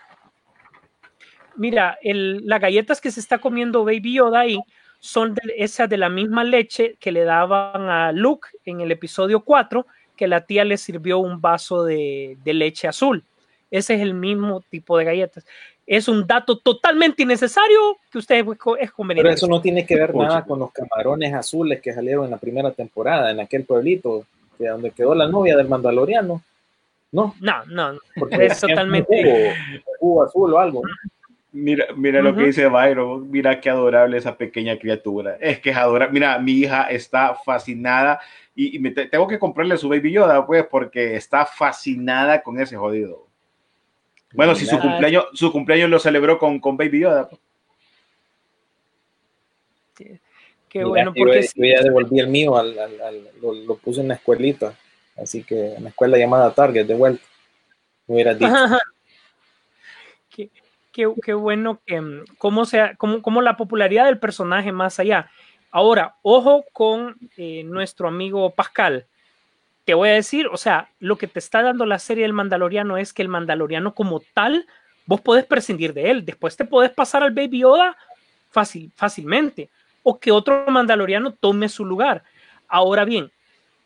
[SPEAKER 7] Mira, el, las galletas que se está comiendo Baby Yoda ahí son de, esas de la misma leche que le daban a Luke en el episodio 4, que la tía le sirvió un vaso de, de leche azul. Ese es el mismo tipo de galletas es un dato totalmente innecesario que usted es conveniente.
[SPEAKER 6] Pero eso no tiene que ver nada con los camarones azules que salieron en la primera temporada, en aquel pueblito, que donde quedó la novia del mandaloriano. No,
[SPEAKER 7] no, no, porque es totalmente
[SPEAKER 6] jugo, jugo azul o algo.
[SPEAKER 5] Mira, mira uh -huh. lo que dice Byron, mira qué adorable esa pequeña criatura. Es que es adorable. Mira, mi hija está fascinada y, y me tengo que comprarle su baby Yoda, pues, porque está fascinada con ese jodido. Bueno, si su cumpleaños, su cumpleaños lo celebró con, con Baby Yoda.
[SPEAKER 7] Qué, qué bueno, porque
[SPEAKER 6] yo, yo, ya devolví el mío, al, al, al, lo, lo, puse en la escuelita, así que en la escuela llamada Target, de vuelta. Me hubiera dicho. [laughs]
[SPEAKER 7] qué, qué, qué, bueno que cómo, sea, cómo, cómo la popularidad del personaje más allá. Ahora, ojo con eh, nuestro amigo Pascal. Te voy a decir, o sea, lo que te está dando la serie del Mandaloriano es que el Mandaloriano como tal, vos podés prescindir de él. Después te podés pasar al Baby Yoda fácil, fácilmente. O que otro Mandaloriano tome su lugar. Ahora bien,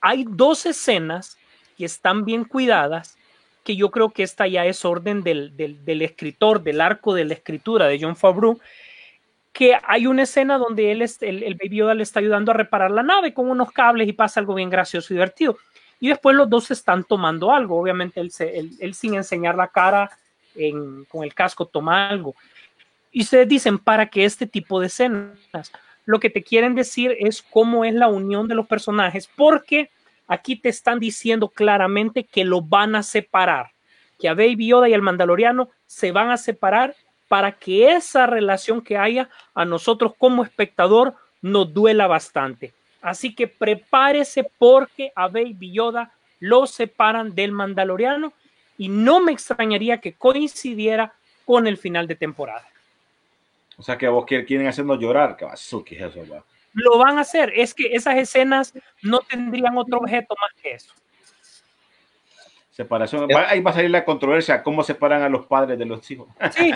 [SPEAKER 7] hay dos escenas que están bien cuidadas, que yo creo que esta ya es orden del, del, del escritor, del arco de la escritura de John Favreau, que hay una escena donde él, el, el Baby Yoda le está ayudando a reparar la nave con unos cables y pasa algo bien gracioso y divertido. Y después los dos están tomando algo. Obviamente él, él, él sin enseñar la cara en, con el casco toma algo. Y ustedes dicen, ¿para qué este tipo de escenas? Lo que te quieren decir es cómo es la unión de los personajes, porque aquí te están diciendo claramente que lo van a separar, que a Baby Yoda y al Mandaloriano se van a separar para que esa relación que haya a nosotros como espectador nos duela bastante. Así que prepárese porque a Baby Yoda lo separan del Mandaloriano y no me extrañaría que coincidiera con el final de temporada.
[SPEAKER 5] O sea que vos quieren hacernos llorar, que eso, va.
[SPEAKER 7] Lo van a hacer, es que esas escenas no tendrían otro objeto más que eso.
[SPEAKER 5] Separación. Ahí va a salir la controversia, cómo separan a los padres de los hijos. [laughs]
[SPEAKER 7] Sí.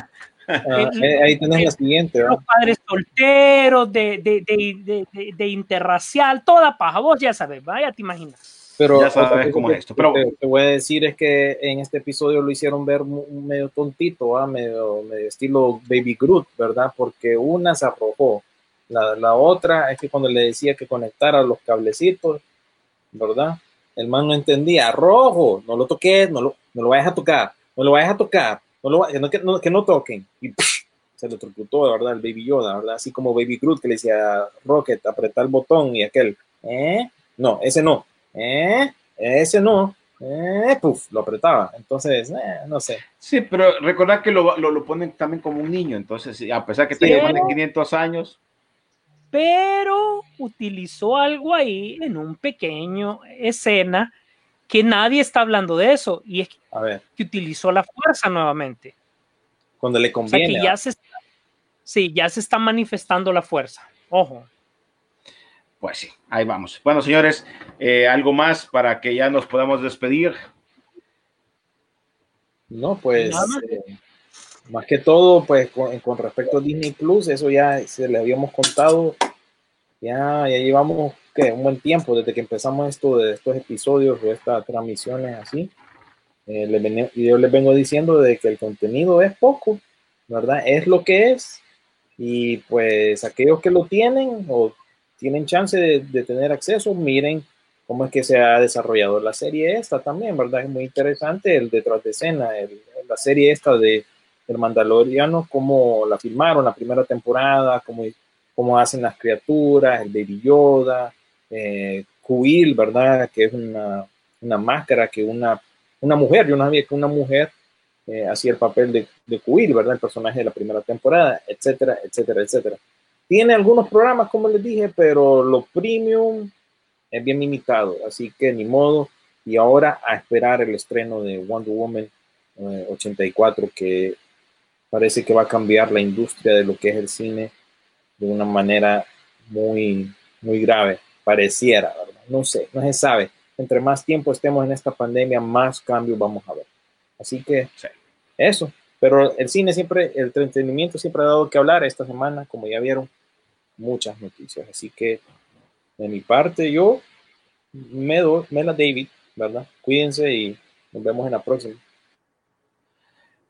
[SPEAKER 6] Ah, ahí tenés la siguiente. ¿no?
[SPEAKER 7] Los padres solteros, de, de, de, de, de interracial, toda paja. Vos ya sabes, vaya, te imaginas.
[SPEAKER 6] Pero
[SPEAKER 5] ya sabes cómo es esto. Pero
[SPEAKER 6] te, te, voy a decir es que en este episodio lo hicieron ver medio tontito, ¿ah? medio, medio, estilo Baby Groot, ¿verdad? Porque una se arrojó. La, la otra es que cuando le decía que conectara los cablecitos, ¿verdad? El man no entendía, rojo, no lo toques, no lo, no lo vayas a tocar, no lo vayas a tocar, no lo, que, no, que, no, que no toquen. Y se lo electrocutó, de verdad, el Baby Yoda, ¿verdad? Así como Baby Groot que le decía Rocket, apretar el botón y aquel, ¿eh? No, ese no, ¿eh? Ese no, eh, puf, lo apretaba. Entonces, eh, no sé.
[SPEAKER 5] Sí, pero recordad que lo, lo, lo, ponen también como un niño, entonces, a pesar que tenga más de 500 años.
[SPEAKER 7] Pero utilizó algo ahí en un pequeño escena que nadie está hablando de eso, y es que,
[SPEAKER 6] a ver.
[SPEAKER 7] que utilizó la fuerza nuevamente.
[SPEAKER 6] Cuando le conviene.
[SPEAKER 7] O sea que ya se está, sí, ya se está manifestando la fuerza. Ojo.
[SPEAKER 5] Pues sí, ahí vamos. Bueno, señores, eh, algo más para que ya nos podamos despedir.
[SPEAKER 6] No, pues más, eh, más que todo, pues con, con, respecto a Disney Plus, eso ya se le habíamos contado, ya, ya llevamos ¿qué? un buen tiempo desde que empezamos esto de estos episodios o estas transmisiones así. Eh, les yo les vengo diciendo de que el contenido es poco, ¿verdad? Es lo que es. Y pues aquellos que lo tienen o tienen chance de, de, tener acceso, miren cómo es que se ha desarrollado la serie esta también, ¿verdad? Es muy interesante el detrás de escena, el, la serie esta de El Mandaloriano, cómo la filmaron la primera temporada, cómo, cómo hacen las criaturas, el Baby Yoda, eh, ¿verdad? Que es una, una máscara que una, una mujer, yo no sabía que una mujer eh, hacía el papel de, de ¿verdad? El personaje de la primera temporada, etcétera, etcétera, etcétera. Tiene algunos programas, como les dije, pero lo premium es bien limitado, así que ni modo. Y ahora a esperar el estreno de Wonder Woman eh, 84, que parece que va a cambiar la industria de lo que es el cine de una manera muy, muy grave. Pareciera, ¿verdad? No sé, no se sabe. Entre más tiempo estemos en esta pandemia, más cambios vamos a ver. Así que sí. eso. Pero el cine siempre, el entretenimiento siempre ha dado que hablar esta semana, como ya vieron muchas noticias. Así que de mi parte yo me doy, me la David, ¿verdad? Cuídense y nos vemos en la próxima.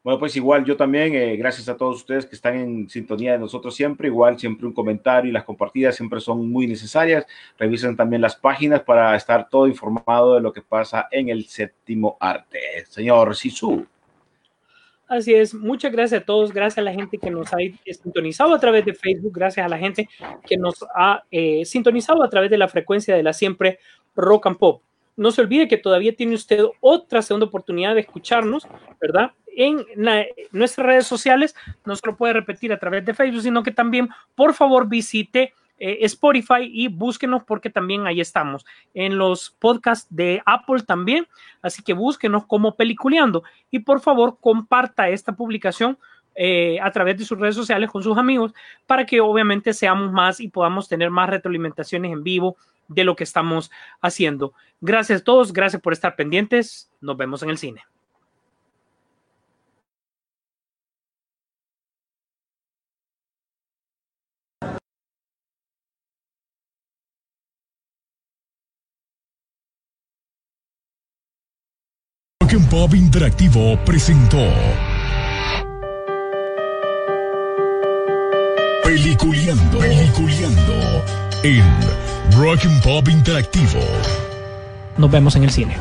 [SPEAKER 5] Bueno, pues igual yo también, eh, gracias a todos ustedes que están en sintonía de nosotros siempre, igual siempre un comentario y las compartidas siempre son muy necesarias. Revisen también las páginas para estar todo informado de lo que pasa en el séptimo arte. Señor Sisu.
[SPEAKER 7] Así es, muchas gracias a todos, gracias a la gente que nos ha sintonizado a través de Facebook, gracias a la gente que nos ha eh, sintonizado a través de la frecuencia de la siempre rock and pop. No se olvide que todavía tiene usted otra segunda oportunidad de escucharnos, ¿verdad? En nuestras redes sociales, no se lo puede repetir a través de Facebook, sino que también, por favor, visite eh, Spotify y búsquenos porque también ahí estamos. En los podcasts de Apple también, así que búsquenos como Peliculeando y por favor comparta esta publicación eh, a través de sus redes sociales con sus amigos para que obviamente seamos más y podamos tener más retroalimentaciones en vivo de lo que estamos haciendo. Gracias a todos, gracias por estar pendientes. Nos vemos en el cine.
[SPEAKER 8] Pop Interactivo presentó Peliculeando, Peliculeando en Rock and Pop Interactivo.
[SPEAKER 7] Nos vemos en el cine.